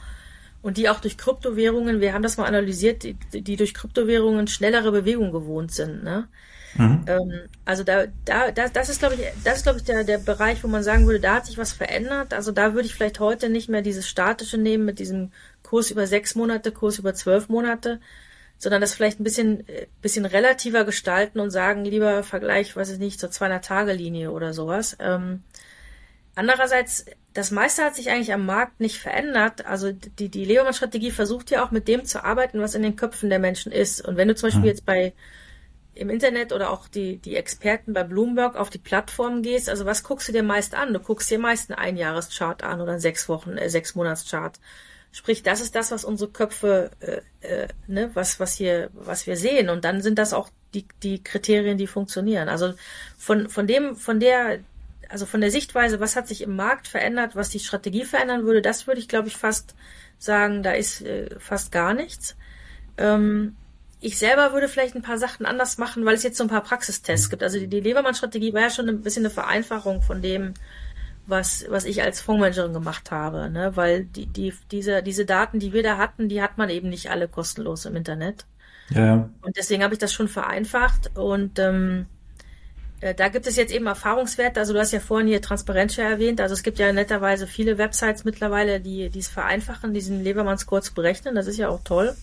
und die auch durch Kryptowährungen, wir haben das mal analysiert, die, die durch Kryptowährungen schnellere Bewegung gewohnt sind. Ne? Mhm. Ähm, also da, da, das, das ist, glaube ich, das ist, glaube ich, der, der Bereich, wo man sagen würde, da hat sich was verändert. Also da würde ich vielleicht heute nicht mehr dieses statische nehmen mit diesem Kurs über sechs Monate, Kurs über zwölf Monate, sondern das vielleicht ein bisschen, äh, bisschen relativer gestalten und sagen, lieber Vergleich, was ist nicht, zur 200-Tage-Linie oder sowas. Ähm, andererseits, das meiste hat sich eigentlich am Markt nicht verändert. Also die, die Lebermann-Strategie versucht ja auch mit dem zu arbeiten, was in den Köpfen der Menschen ist. Und wenn du zum Beispiel mhm. jetzt bei im Internet oder auch die, die Experten bei Bloomberg auf die Plattform gehst, also was guckst du dir meist an? Du guckst dir meist einen Einjahreschart an oder einen sechs Wochen, äh, sechs Monatschart. Sprich, das ist das, was unsere Köpfe, äh, äh, ne, was, was hier, was wir sehen. Und dann sind das auch die, die Kriterien, die funktionieren. Also von, von dem, von der, also von der Sichtweise, was hat sich im Markt verändert, was die Strategie verändern würde, das würde ich, glaube ich, fast sagen, da ist äh, fast gar nichts. Ähm, ich selber würde vielleicht ein paar Sachen anders machen, weil es jetzt so ein paar Praxistests gibt. Also die, die Lebermann-Strategie war ja schon ein bisschen eine Vereinfachung von dem, was, was ich als Fondsmanagerin gemacht habe, ne? Weil die, die, diese, diese Daten, die wir da hatten, die hat man eben nicht alle kostenlos im Internet. Ja. Und deswegen habe ich das schon vereinfacht und ähm, äh, da gibt es jetzt eben Erfahrungswerte. Also du hast ja vorhin hier Transparenzshare erwähnt. Also es gibt ja netterweise viele Websites mittlerweile, die dies vereinfachen, diesen Lebermann-Score zu berechnen. Das ist ja auch toll.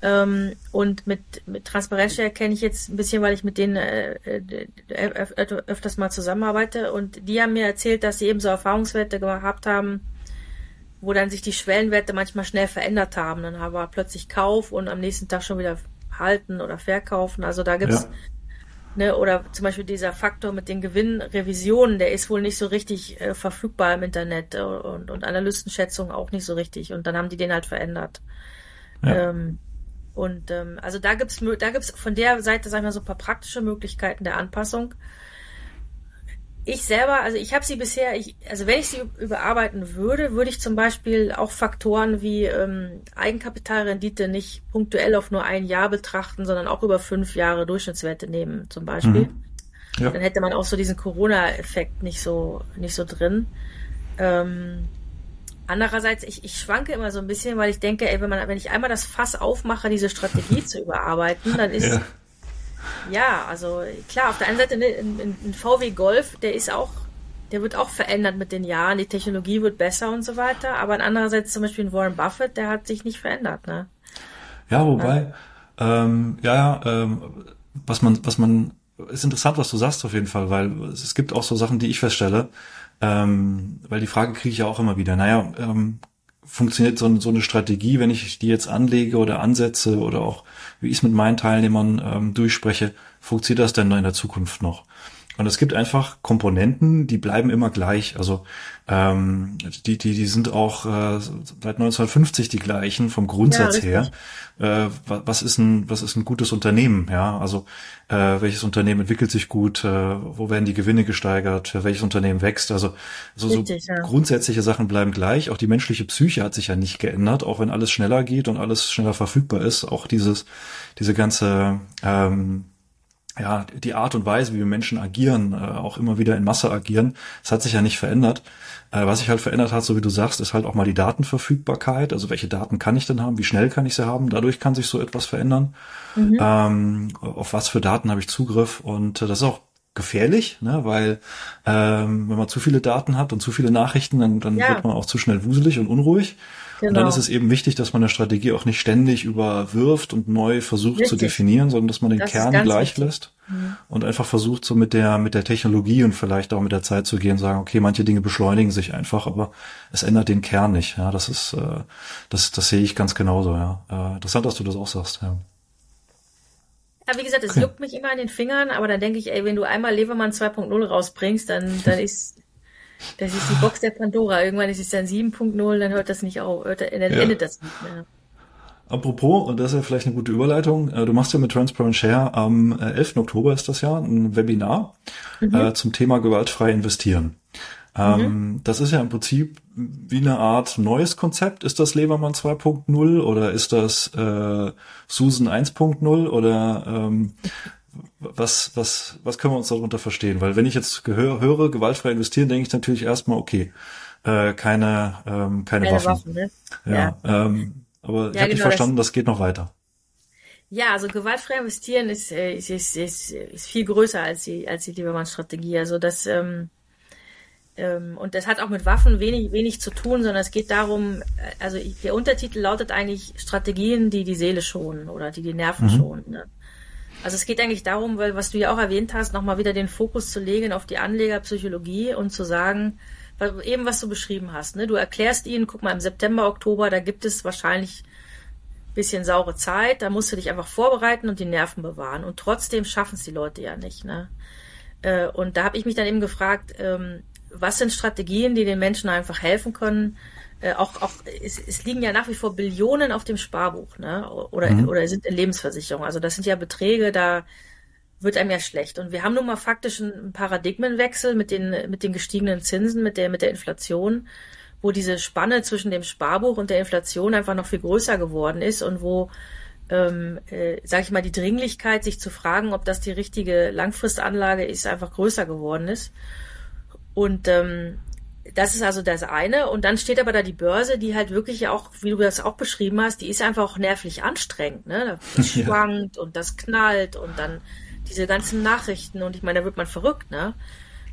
Ähm, und mit, mit Transparenzstelle kenne ich jetzt ein bisschen, weil ich mit denen äh, äh, öfters mal zusammenarbeite. Und die haben mir erzählt, dass sie eben so Erfahrungswerte gehabt haben, wo dann sich die Schwellenwerte manchmal schnell verändert haben. Dann haben wir plötzlich Kauf und am nächsten Tag schon wieder halten oder verkaufen. Also da gibt's ja. Ne, oder zum Beispiel dieser Faktor mit den Gewinnrevisionen, der ist wohl nicht so richtig äh, verfügbar im Internet und, und Analystenschätzungen auch nicht so richtig. Und dann haben die den halt verändert. Ja. Ähm, und ähm, also da gibt's da gibt's von der Seite, sagen wir so, ein paar praktische Möglichkeiten der Anpassung. Ich selber, also ich habe sie bisher, ich, also wenn ich sie überarbeiten würde, würde ich zum Beispiel auch Faktoren wie ähm, Eigenkapitalrendite nicht punktuell auf nur ein Jahr betrachten, sondern auch über fünf Jahre Durchschnittswerte nehmen, zum Beispiel. Mhm. Ja. Dann hätte man auch so diesen Corona-Effekt nicht so nicht so drin. Ähm, Andererseits, ich, ich schwanke immer so ein bisschen, weil ich denke, ey, wenn man, wenn ich einmal das Fass aufmache, diese Strategie zu überarbeiten, dann ist ja. ja, also klar, auf der einen Seite ne, ein, ein VW Golf, der ist auch, der wird auch verändert mit den Jahren, die Technologie wird besser und so weiter, aber andererseits zum Beispiel ein Warren Buffett, der hat sich nicht verändert, ne? Ja, wobei, ja, ähm, ja, ähm, was man, was man, ist interessant, was du sagst auf jeden Fall, weil es gibt auch so Sachen, die ich feststelle, ähm, weil die Frage kriege ich ja auch immer wieder, naja, ähm, funktioniert so, so, eine Strategie, wenn ich die jetzt anlege oder ansetze oder auch wie ich es mit meinen Teilnehmern ähm, durchspreche, funktioniert das denn in der Zukunft noch? Und es gibt einfach Komponenten, die bleiben immer gleich. Also ähm, die, die, die sind auch äh, seit 1950 die gleichen vom Grundsatz ja, her. Äh, was ist ein was ist ein gutes Unternehmen? Ja, also äh, welches Unternehmen entwickelt sich gut? Äh, wo werden die Gewinne gesteigert? Welches Unternehmen wächst? Also so, Richtig, so ja. grundsätzliche Sachen bleiben gleich. Auch die menschliche Psyche hat sich ja nicht geändert, auch wenn alles schneller geht und alles schneller verfügbar ist. Auch dieses diese ganze ähm, ja, die Art und Weise, wie wir Menschen agieren, äh, auch immer wieder in Masse agieren, das hat sich ja nicht verändert. Äh, was sich halt verändert hat, so wie du sagst, ist halt auch mal die Datenverfügbarkeit. Also welche Daten kann ich denn haben? Wie schnell kann ich sie haben? Dadurch kann sich so etwas verändern. Mhm. Ähm, auf was für Daten habe ich Zugriff? Und äh, das ist auch gefährlich, ne? weil ähm, wenn man zu viele Daten hat und zu viele Nachrichten, dann, dann ja. wird man auch zu schnell wuselig und unruhig. Genau. Und dann genau. ist es eben wichtig, dass man eine Strategie auch nicht ständig überwirft und neu versucht Richtig. zu definieren, sondern dass man den das Kern gleich wichtig. lässt mhm. und einfach versucht, so mit der, mit der Technologie und vielleicht auch mit der Zeit zu gehen, sagen, okay, manche Dinge beschleunigen sich einfach, aber es ändert den Kern nicht. Ja, das ist, äh, das, das sehe ich ganz genauso, ja. Äh, interessant, dass du das auch sagst, ja. Ja, wie gesagt, es okay. juckt mich immer an den Fingern, aber dann denke ich, ey, wenn du einmal Levermann 2.0 rausbringst, dann, dann <laughs> ist das ist die Box der Pandora. Irgendwann ist es dann 7.0, dann hört das nicht auf, hört, dann ja. endet das nicht mehr. Apropos, und das ist ja vielleicht eine gute Überleitung, äh, du machst ja mit Transparent Share am 11. Äh, Oktober ist das ja ein Webinar mhm. äh, zum Thema gewaltfrei investieren. Ähm, mhm. Das ist ja im Prinzip wie eine Art neues Konzept. Ist das Levermann 2.0 oder ist das äh, Susan 1.0 oder ähm, was, was, was können wir uns darunter verstehen? Weil wenn ich jetzt höre, höre gewaltfrei investieren, denke ich natürlich erstmal, okay, äh, keine, ähm, keine, keine Waffen. Waffen ne? Ja, ja. Ähm, aber ja, ich habe genau, nicht verstanden, das, das geht noch weiter. Ja, also gewaltfrei investieren ist, äh, ist, ist, ist, ist viel größer als die, als die Liebermann-Strategie. Also das, ähm, ähm, und das hat auch mit Waffen wenig, wenig zu tun, sondern es geht darum, äh, also der Untertitel lautet eigentlich Strategien, die die Seele schonen oder die die Nerven mhm. schonen. Ne? Also es geht eigentlich darum, weil was du ja auch erwähnt hast, nochmal wieder den Fokus zu legen auf die Anlegerpsychologie und zu sagen, eben was du beschrieben hast. Ne? Du erklärst ihnen, guck mal, im September, Oktober, da gibt es wahrscheinlich bisschen saure Zeit, da musst du dich einfach vorbereiten und die Nerven bewahren. Und trotzdem schaffen es die Leute ja nicht. Ne? Äh, und da habe ich mich dann eben gefragt, ähm, was sind Strategien, die den Menschen einfach helfen können? Äh, auch, auch es, es liegen ja nach wie vor Billionen auf dem Sparbuch, ne? Oder, mhm. oder sind in Lebensversicherung. Also das sind ja Beträge, da wird einem ja schlecht. Und wir haben nun mal faktisch einen Paradigmenwechsel mit den, mit den gestiegenen Zinsen, mit der, mit der Inflation, wo diese Spanne zwischen dem Sparbuch und der Inflation einfach noch viel größer geworden ist und wo, ähm, äh, sage ich mal, die Dringlichkeit, sich zu fragen, ob das die richtige Langfristanlage ist, einfach größer geworden ist. Und ähm, das ist also das eine. Und dann steht aber da die Börse, die halt wirklich auch, wie du das auch beschrieben hast, die ist einfach auch nervlich anstrengend. Ne? <laughs> Das schwankt ja. und das knallt und dann diese ganzen Nachrichten und ich meine, da wird man verrückt, ne?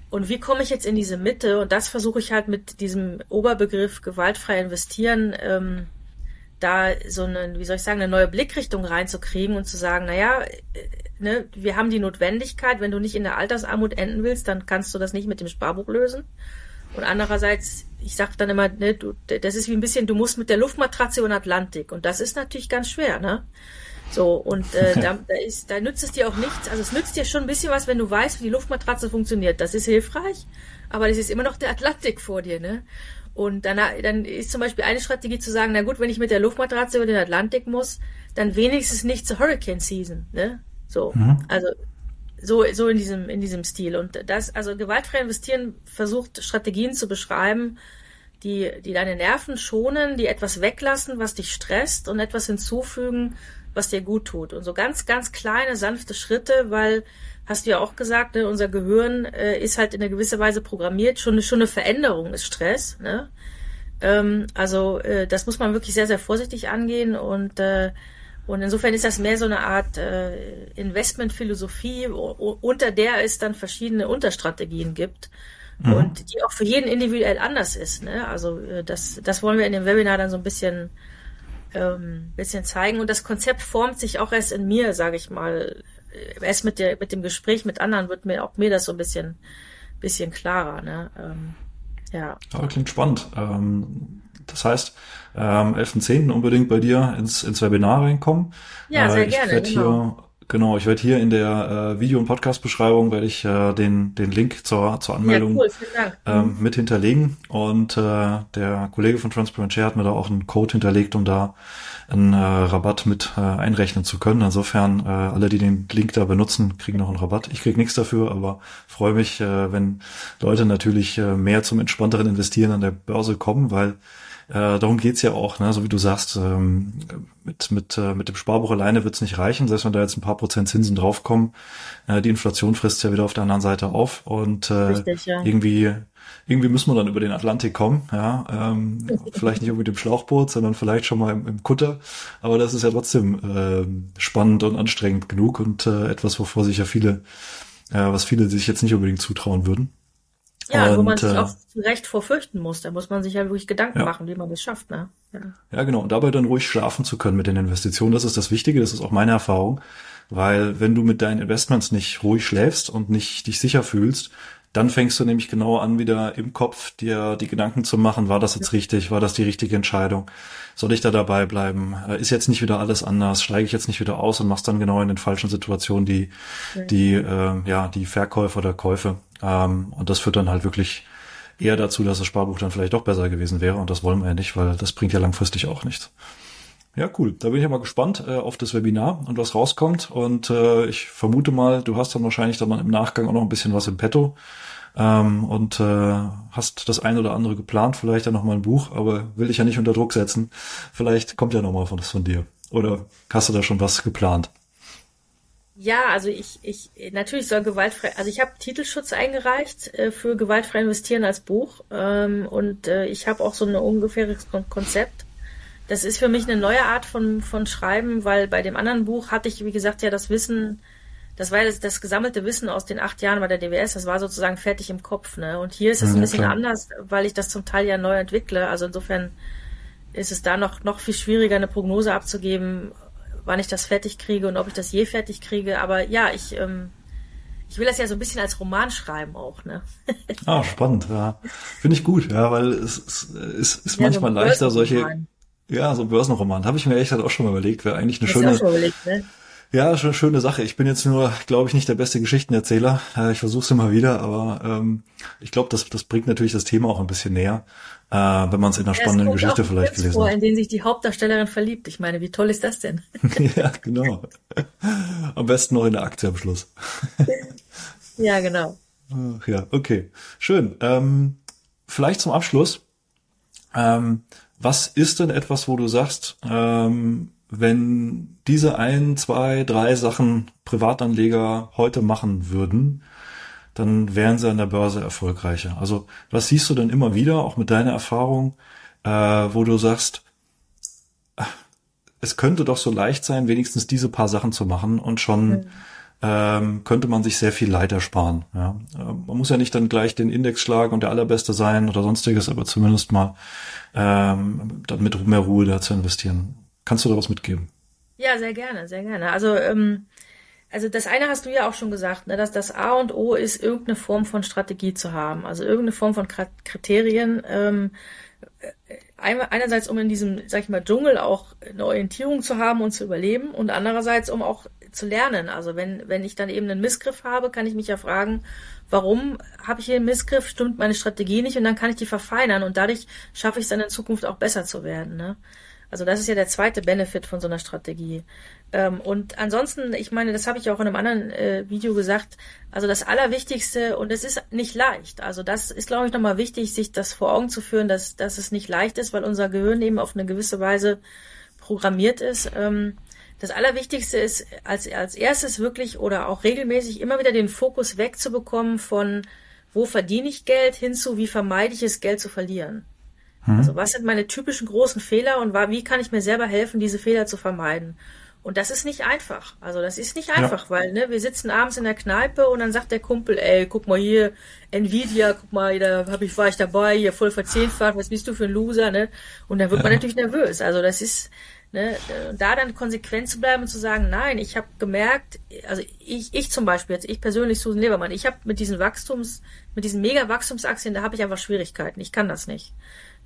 Und wie komme ich jetzt in diese Mitte? Und das versuche ich halt mit diesem Oberbegriff gewaltfrei investieren, ähm, da so eine, wie soll ich sagen, eine neue Blickrichtung reinzukriegen und zu sagen, naja, äh, ne, wir haben die Notwendigkeit, wenn du nicht in der Altersarmut enden willst, dann kannst du das nicht mit dem Sparbuch lösen. Und andererseits, ich sage dann immer, ne, du, das ist wie ein bisschen, du musst mit der Luftmatratze über den Atlantik. Und das ist natürlich ganz schwer, ne? So, und äh, <laughs> da, da, ist, da nützt es dir auch nichts. Also es nützt dir schon ein bisschen was, wenn du weißt, wie die Luftmatratze funktioniert. Das ist hilfreich, aber das ist immer noch der Atlantik vor dir, ne? Und dann, dann ist zum Beispiel eine Strategie zu sagen, na gut, wenn ich mit der Luftmatratze über den Atlantik muss, dann wenigstens nicht zur Hurricane Season, ne? So, mhm. also so, so in diesem, in diesem Stil. Und das, also gewaltfrei investieren versucht Strategien zu beschreiben, die, die deine Nerven schonen, die etwas weglassen, was dich stresst und etwas hinzufügen, was dir gut tut. Und so ganz, ganz kleine, sanfte Schritte, weil, hast du ja auch gesagt, ne, unser Gehirn äh, ist halt in einer gewisser Weise programmiert. Schon, schon eine Veränderung ist Stress. Ne? Ähm, also äh, das muss man wirklich sehr, sehr vorsichtig angehen und äh, und insofern ist das mehr so eine Art äh, Investmentphilosophie, unter der es dann verschiedene Unterstrategien gibt mhm. und die auch für jeden individuell anders ist. Ne? Also äh, das, das wollen wir in dem Webinar dann so ein bisschen ähm, bisschen zeigen. Und das Konzept formt sich auch erst in mir, sage ich mal. Erst mit, der, mit dem Gespräch mit anderen wird mir auch mir das so ein bisschen, bisschen klarer. Ne? Ähm, ja. ja. Klingt spannend. Ähm, das heißt, ähm, 11.10. unbedingt bei dir ins, ins Webinar reinkommen. Ja, sehr äh, ich gerne. Genau. Genau, ich werde hier in der äh, Video- und Podcast-Beschreibung werde ich äh, den, den Link zur, zur Anmeldung ja, cool, ähm, mhm. mit hinterlegen. Und äh, der Kollege von Transparent Share hat mir da auch einen Code hinterlegt, um da einen äh, Rabatt mit äh, einrechnen zu können. Insofern, äh, alle, die den Link da benutzen, kriegen noch einen Rabatt. Ich krieg nichts dafür, aber freue mich, äh, wenn Leute natürlich äh, mehr zum entspannteren Investieren an der Börse kommen, weil äh, darum geht's ja auch, ne? so wie du sagst, ähm, mit, mit, äh, mit dem Sparbuch alleine wird's nicht reichen, selbst wenn da jetzt ein paar Prozent Zinsen draufkommen. Äh, die Inflation frisst ja wieder auf der anderen Seite auf und äh, Richtig, ja. irgendwie irgendwie müssen wir dann über den Atlantik kommen, ja, ähm, <laughs> vielleicht nicht mit dem Schlauchboot, sondern vielleicht schon mal im, im Kutter, aber das ist ja trotzdem äh, spannend und anstrengend genug und äh, etwas, wovor sich ja viele, äh, was viele sich jetzt nicht unbedingt zutrauen würden. Ja, und, wo man sich äh, auch zu Recht vorfürchten muss. Da muss man sich ja wirklich Gedanken ja. machen, wie man das schafft. Ne? Ja. ja, genau. Und dabei dann ruhig schlafen zu können mit den Investitionen, das ist das Wichtige, das ist auch meine Erfahrung. Weil wenn du mit deinen Investments nicht ruhig schläfst und nicht dich sicher fühlst, dann fängst du nämlich genau an, wieder im Kopf dir die Gedanken zu machen, war das jetzt richtig, war das die richtige Entscheidung, soll ich da dabei bleiben, äh, ist jetzt nicht wieder alles anders, steige ich jetzt nicht wieder aus und machst dann genau in den falschen Situationen die, die, äh, ja, die Verkäufe oder Käufe. Ähm, und das führt dann halt wirklich eher dazu, dass das Sparbuch dann vielleicht doch besser gewesen wäre und das wollen wir ja nicht, weil das bringt ja langfristig auch nichts. Ja, cool. Da bin ich ja mal gespannt äh, auf das Webinar und was rauskommt. Und äh, ich vermute mal, du hast dann wahrscheinlich dann im Nachgang auch noch ein bisschen was im Petto ähm, und äh, hast das ein oder andere geplant, vielleicht ja noch mal ein Buch, aber will ich ja nicht unter Druck setzen. Vielleicht kommt ja noch mal was von dir. Oder hast du da schon was geplant? Ja, also ich, ich natürlich soll gewaltfrei, also ich habe Titelschutz eingereicht äh, für gewaltfrei investieren als Buch ähm, und äh, ich habe auch so ein ungefähres Konzept. Das ist für mich eine neue Art von von Schreiben, weil bei dem anderen Buch hatte ich wie gesagt ja das Wissen, das war das, das gesammelte Wissen aus den acht Jahren bei der DWS, das war sozusagen fertig im Kopf, ne? Und hier ist es ja, ein bisschen klar. anders, weil ich das zum Teil ja neu entwickle. Also insofern ist es da noch noch viel schwieriger eine Prognose abzugeben, wann ich das fertig kriege und ob ich das je fertig kriege. Aber ja, ich, ähm, ich will das ja so ein bisschen als Roman schreiben auch, ne? ah, spannend, ja. Finde ich gut, ja, weil es, es, es ist ja, manchmal so leichter, solche. Ja, so ein Börsenroman. Habe ich mir echt auch schon mal überlegt, wäre eigentlich eine schöne. Auch schon überlegt, ne? Ja, schon eine schöne Sache. Ich bin jetzt nur, glaube ich, nicht der beste Geschichtenerzähler. Äh, ich versuche es immer wieder, aber ähm, ich glaube, das, das bringt natürlich das Thema auch ein bisschen näher äh, wenn man es in einer spannenden Geschichte vielleicht gelesen vor, hat. In den sich die Hauptdarstellerin verliebt. Ich meine, wie toll ist das denn? <laughs> ja, genau. Am besten noch in der Aktie am Schluss. ja, genau. Ach, ja, okay. Schön. Ähm, vielleicht zum Abschluss. Ähm, was ist denn etwas, wo du sagst, ähm, wenn diese ein, zwei, drei Sachen Privatanleger heute machen würden, dann wären sie an der Börse erfolgreicher. Also was siehst du denn immer wieder, auch mit deiner Erfahrung, äh, wo du sagst, es könnte doch so leicht sein, wenigstens diese paar Sachen zu machen und schon mhm. ähm, könnte man sich sehr viel Leid ersparen. Ja? Man muss ja nicht dann gleich den Index schlagen und der allerbeste sein oder sonstiges, aber zumindest mal ähm, dann mit mehr Ruhe da zu investieren. Kannst du da was mitgeben? Ja, sehr gerne, sehr gerne. Also ähm, also das eine hast du ja auch schon gesagt, ne, dass das A und O ist, irgendeine Form von Strategie zu haben, also irgendeine Form von Kriterien. Ähm, einerseits, um in diesem, sag ich mal, Dschungel auch eine Orientierung zu haben und zu überleben und andererseits, um auch zu lernen. Also wenn, wenn ich dann eben einen Missgriff habe, kann ich mich ja fragen, warum habe ich hier einen Missgriff, stimmt meine Strategie nicht und dann kann ich die verfeinern und dadurch schaffe ich es dann in Zukunft auch besser zu werden. Ne? Also das ist ja der zweite Benefit von so einer Strategie. Ähm, und ansonsten, ich meine, das habe ich auch in einem anderen äh, Video gesagt, also das Allerwichtigste, und es ist nicht leicht, also das ist, glaube ich, nochmal wichtig, sich das vor Augen zu führen, dass, dass es nicht leicht ist, weil unser Gehirn eben auf eine gewisse Weise programmiert ist. Ähm, das Allerwichtigste ist, als, als erstes wirklich oder auch regelmäßig immer wieder den Fokus wegzubekommen von, wo verdiene ich Geld, hinzu, wie vermeide ich es, Geld zu verlieren. Hm. Also was sind meine typischen großen Fehler und wie kann ich mir selber helfen, diese Fehler zu vermeiden? Und das ist nicht einfach. Also das ist nicht einfach, ja. weil ne, wir sitzen abends in der Kneipe und dann sagt der Kumpel, ey, guck mal hier, Nvidia, guck mal, da hab ich, war ich dabei, hier voll verzehnfacht, was bist du für ein Loser, ne? Und dann wird man natürlich nervös. Also das ist, ne, da dann konsequent zu bleiben und zu sagen, nein, ich habe gemerkt, also ich, ich zum Beispiel, jetzt ich persönlich, Susan Lebermann, ich habe mit diesen Wachstums, mit diesen Mega-Wachstumsaktien, da habe ich einfach Schwierigkeiten. Ich kann das nicht.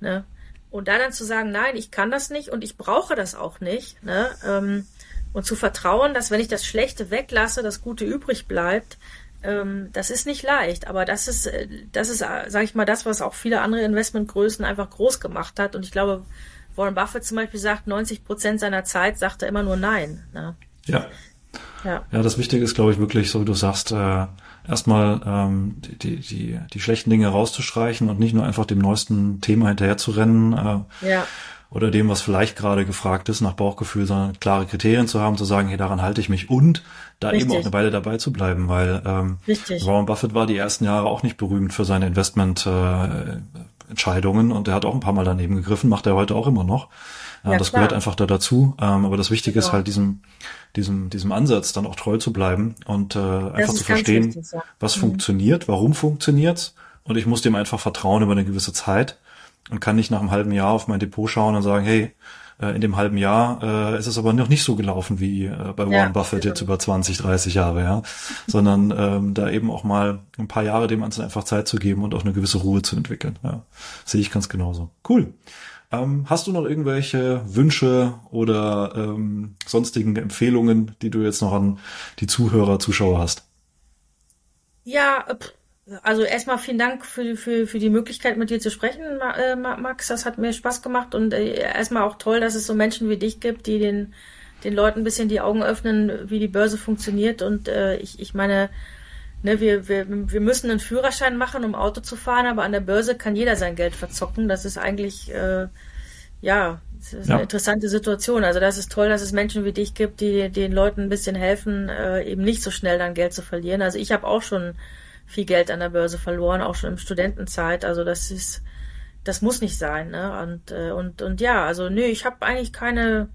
Ne? Und da dann zu sagen, nein, ich kann das nicht und ich brauche das auch nicht. Ne? Ähm, und zu vertrauen, dass wenn ich das Schlechte weglasse, das Gute übrig bleibt, ähm, das ist nicht leicht. Aber das ist, äh, das ist, äh, sage ich mal, das, was auch viele andere Investmentgrößen einfach groß gemacht hat. Und ich glaube, Warren Buffett zum Beispiel sagt, 90 Prozent seiner Zeit sagt er immer nur Nein. Ne? Ja. Ja. Ja, das Wichtige ist, glaube ich, wirklich, so wie du sagst, äh, erstmal ähm, die, die, die schlechten Dinge rauszustreichen und nicht nur einfach dem neuesten Thema hinterher zu rennen. Äh, ja. Oder dem, was vielleicht gerade gefragt ist, nach Bauchgefühl, sondern klare Kriterien zu haben, zu sagen, hey, daran halte ich mich und da Richtig. eben auch eine Weile dabei zu bleiben, weil ähm, Richtig. Warren Buffett war die ersten Jahre auch nicht berühmt für seine Investment äh, Entscheidungen und er hat auch ein paar Mal daneben gegriffen, macht er heute auch immer noch. Ja, das klar. gehört einfach da dazu. Ähm, aber das Wichtige genau. ist halt diesem, diesem, diesem Ansatz dann auch treu zu bleiben und äh, einfach zu verstehen, wichtig, ja. was mhm. funktioniert, warum funktioniert's und ich muss dem einfach vertrauen über eine gewisse Zeit und kann nicht nach einem halben Jahr auf mein Depot schauen und sagen, hey, äh, in dem halben Jahr äh, ist es aber noch nicht so gelaufen wie äh, bei Warren ja, Buffett genau. jetzt über 20, 30 Jahre, ja, sondern ähm, da eben auch mal ein paar Jahre dem Ganzen einfach Zeit zu geben und auch eine gewisse Ruhe zu entwickeln. Ja, sehe ich ganz genauso. Cool. Ähm, hast du noch irgendwelche Wünsche oder ähm, sonstigen Empfehlungen, die du jetzt noch an die Zuhörer, Zuschauer hast? Ja, also erstmal vielen Dank für, für, für die Möglichkeit, mit dir zu sprechen, äh, Max. Das hat mir Spaß gemacht und äh, erstmal auch toll, dass es so Menschen wie dich gibt, die den, den Leuten ein bisschen die Augen öffnen, wie die Börse funktioniert. Und äh, ich, ich meine, ne, wir, wir, wir müssen einen Führerschein machen, um Auto zu fahren, aber an der Börse kann jeder sein Geld verzocken. Das ist eigentlich, äh, ja, das ist ja. eine interessante Situation. Also das ist toll, dass es Menschen wie dich gibt, die den Leuten ein bisschen helfen, äh, eben nicht so schnell dann Geld zu verlieren. Also ich habe auch schon viel Geld an der Börse verloren, auch schon im Studentenzeit. Also das ist, das muss nicht sein. Ne? Und, äh, und, und ja, also nö, ich habe eigentlich keine,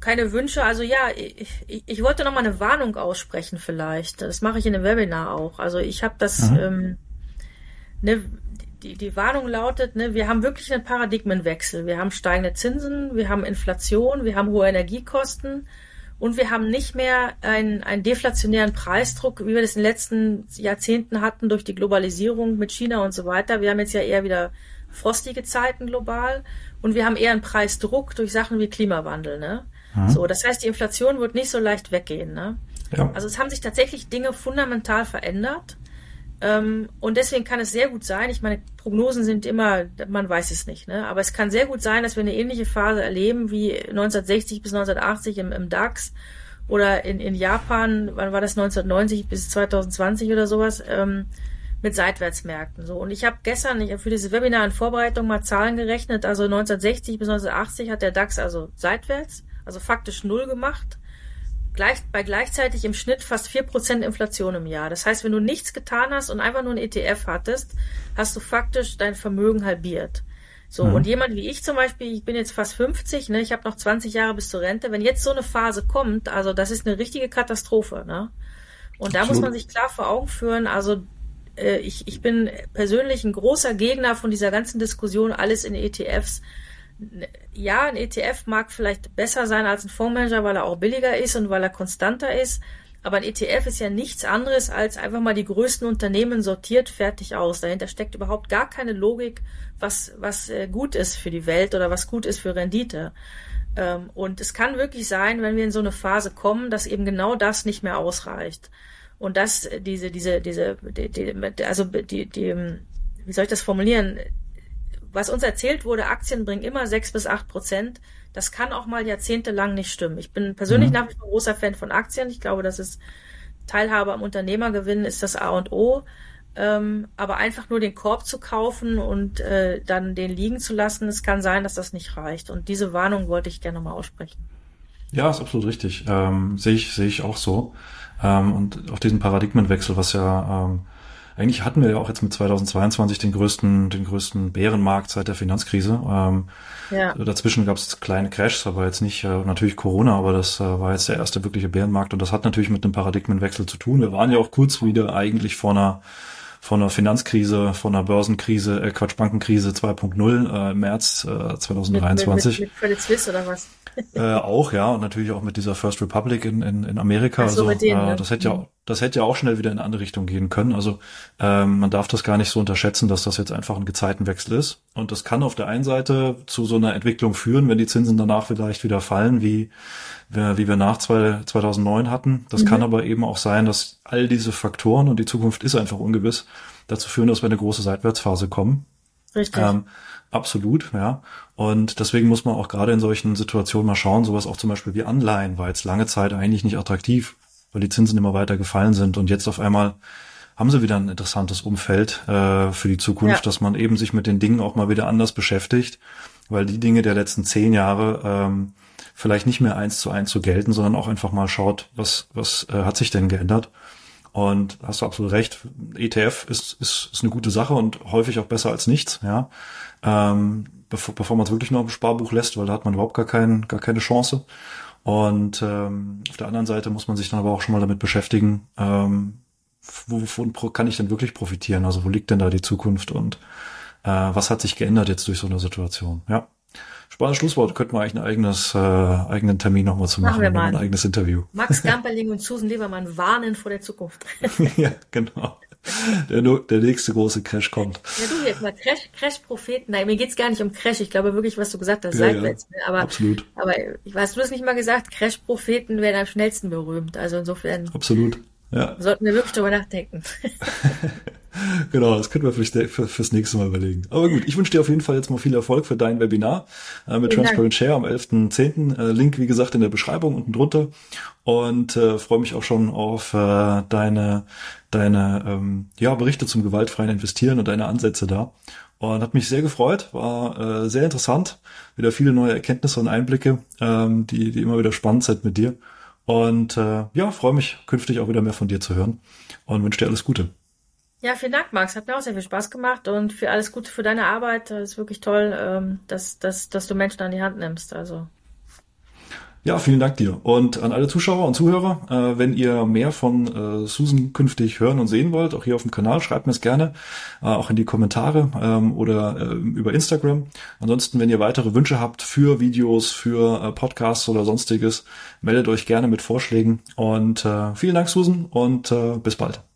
keine Wünsche. Also ja, ich, ich, ich wollte noch mal eine Warnung aussprechen vielleicht. Das mache ich in dem Webinar auch. Also ich habe das, mhm. ähm, ne, die, die Warnung lautet, ne, wir haben wirklich einen Paradigmenwechsel. Wir haben steigende Zinsen, wir haben Inflation, wir haben hohe Energiekosten und wir haben nicht mehr einen, einen deflationären Preisdruck, wie wir das in den letzten Jahrzehnten hatten durch die Globalisierung mit China und so weiter. Wir haben jetzt ja eher wieder frostige Zeiten global und wir haben eher einen Preisdruck durch Sachen wie Klimawandel. Ne? Mhm. So, das heißt, die Inflation wird nicht so leicht weggehen. Ne? Ja. Also es haben sich tatsächlich Dinge fundamental verändert. Ähm, und deswegen kann es sehr gut sein, ich meine, Prognosen sind immer, man weiß es nicht, ne? aber es kann sehr gut sein, dass wir eine ähnliche Phase erleben wie 1960 bis 1980 im, im DAX oder in, in Japan, wann war das 1990 bis 2020 oder sowas, ähm, mit Seitwärtsmärkten. So. Und ich habe gestern ich hab für dieses Webinar in Vorbereitung mal Zahlen gerechnet. Also 1960 bis 1980 hat der DAX also seitwärts, also faktisch null gemacht gleich, bei gleichzeitig im Schnitt fast 4% Inflation im Jahr. Das heißt, wenn du nichts getan hast und einfach nur ein ETF hattest, hast du faktisch dein Vermögen halbiert. So, mhm. und jemand wie ich zum Beispiel, ich bin jetzt fast 50, ne, ich habe noch 20 Jahre bis zur Rente, wenn jetzt so eine Phase kommt, also das ist eine richtige Katastrophe, ne? Und da Absolut. muss man sich klar vor Augen führen, also äh, ich, ich bin persönlich ein großer Gegner von dieser ganzen Diskussion, alles in ETFs ja, ein ETF mag vielleicht besser sein als ein Fondsmanager, weil er auch billiger ist und weil er konstanter ist. Aber ein ETF ist ja nichts anderes als einfach mal die größten Unternehmen sortiert fertig aus. Dahinter steckt überhaupt gar keine Logik, was, was äh, gut ist für die Welt oder was gut ist für Rendite. Ähm, und es kann wirklich sein, wenn wir in so eine Phase kommen, dass eben genau das nicht mehr ausreicht. Und dass diese, diese, diese, die, die, also die, die, wie soll ich das formulieren? Was uns erzählt wurde, Aktien bringen immer sechs bis acht Prozent. Das kann auch mal jahrzehntelang nicht stimmen. Ich bin persönlich mhm. nach wie vor großer Fan von Aktien. Ich glaube, dass es Teilhabe am Unternehmergewinn ist das A und O. Ähm, aber einfach nur den Korb zu kaufen und äh, dann den liegen zu lassen, es kann sein, dass das nicht reicht. Und diese Warnung wollte ich gerne mal aussprechen. Ja, ist absolut richtig. Ähm, sehe ich, sehe ich auch so. Ähm, und auch diesen Paradigmenwechsel, was ja ähm, eigentlich hatten wir ja auch jetzt mit 2022 den größten, den größten Bärenmarkt seit der Finanzkrise. Ähm, ja. Dazwischen gab es kleine Crashs, aber jetzt nicht äh, natürlich Corona, aber das äh, war jetzt der erste wirkliche Bärenmarkt und das hat natürlich mit einem Paradigmenwechsel zu tun. Wir waren ja auch kurz wieder eigentlich vor einer von einer Finanzkrise, von einer Börsenkrise, äh, Quatsch, Bankenkrise 2.0 äh, im März äh, 2023. Mit, mit, mit Credit Suisse oder was? äh, auch, ja, und natürlich auch mit dieser First Republic in, in, in Amerika. So, also denen, äh, das hätte ja, mhm. das hätte ja auch schnell wieder in eine andere Richtung gehen können. Also ähm, man darf das gar nicht so unterschätzen, dass das jetzt einfach ein Gezeitenwechsel ist. Und das kann auf der einen Seite zu so einer Entwicklung führen, wenn die Zinsen danach vielleicht wieder fallen, wie wie wir nach 2009 hatten. Das mhm. kann aber eben auch sein, dass all diese Faktoren und die Zukunft ist einfach ungewiss, dazu führen, dass wir in eine große Seitwärtsphase kommen. Richtig. Ähm, absolut, ja. Und deswegen muss man auch gerade in solchen Situationen mal schauen, sowas auch zum Beispiel wie Anleihen war jetzt lange Zeit eigentlich nicht attraktiv, weil die Zinsen immer weiter gefallen sind und jetzt auf einmal haben sie wieder ein interessantes Umfeld äh, für die Zukunft, ja. dass man eben sich mit den Dingen auch mal wieder anders beschäftigt, weil die Dinge der letzten zehn Jahre ähm, vielleicht nicht mehr eins zu eins zu gelten, sondern auch einfach mal schaut, was, was äh, hat sich denn geändert. Und hast du absolut recht, ETF ist, ist, ist eine gute Sache und häufig auch besser als nichts, ja. Ähm, bevor, bevor man es wirklich nur im Sparbuch lässt, weil da hat man überhaupt gar, kein, gar keine Chance. Und ähm, auf der anderen Seite muss man sich dann aber auch schon mal damit beschäftigen, ähm, wovon kann ich denn wirklich profitieren? Also wo liegt denn da die Zukunft und äh, was hat sich geändert jetzt durch so eine Situation? Ja. Spannendes Schlusswort. Könnten wir eigentlich ein eigenes, äh, eigenen Termin nochmal zu machen, machen wir mal. ein eigenes Interview. Max <laughs> Gamperling und Susan Levermann warnen vor der Zukunft. <laughs> ja, genau. Der, der nächste große Crash kommt. Ja, du jetzt mal Crash, Crash-Propheten. Nein, mir geht's gar nicht um Crash. Ich glaube wirklich, was du gesagt hast, ja, seitwärts. Ja, aber, absolut. Aber ich weiß, du hast nicht mal gesagt, Crash-Propheten werden am schnellsten berühmt. Also insofern. Absolut. Ja. Sollten wir wirklich drüber nachdenken. <laughs> <laughs> genau, das könnten wir vielleicht für, fürs nächste Mal überlegen. Aber gut, ich wünsche dir auf jeden Fall jetzt mal viel Erfolg für dein Webinar äh, mit Vielen Transparent Dank. Share am 11.10. Äh, Link, wie gesagt, in der Beschreibung unten drunter. Und äh, freue mich auch schon auf äh, deine, deine ähm, ja, Berichte zum gewaltfreien Investieren und deine Ansätze da. Und hat mich sehr gefreut, war äh, sehr interessant. Wieder viele neue Erkenntnisse und Einblicke, ähm, die, die immer wieder spannend sind mit dir. Und äh, ja, freue mich künftig auch wieder mehr von dir zu hören und wünsche dir alles Gute. Ja, vielen Dank, Max. Hat mir auch sehr viel Spaß gemacht und für alles Gute für deine Arbeit. Das ist wirklich toll, ähm, dass, dass, dass du Menschen an die Hand nimmst. Also ja, vielen Dank dir. Und an alle Zuschauer und Zuhörer, äh, wenn ihr mehr von äh, Susan künftig hören und sehen wollt, auch hier auf dem Kanal, schreibt mir es gerne, äh, auch in die Kommentare ähm, oder äh, über Instagram. Ansonsten, wenn ihr weitere Wünsche habt für Videos, für äh, Podcasts oder sonstiges, meldet euch gerne mit Vorschlägen. Und äh, vielen Dank, Susan, und äh, bis bald.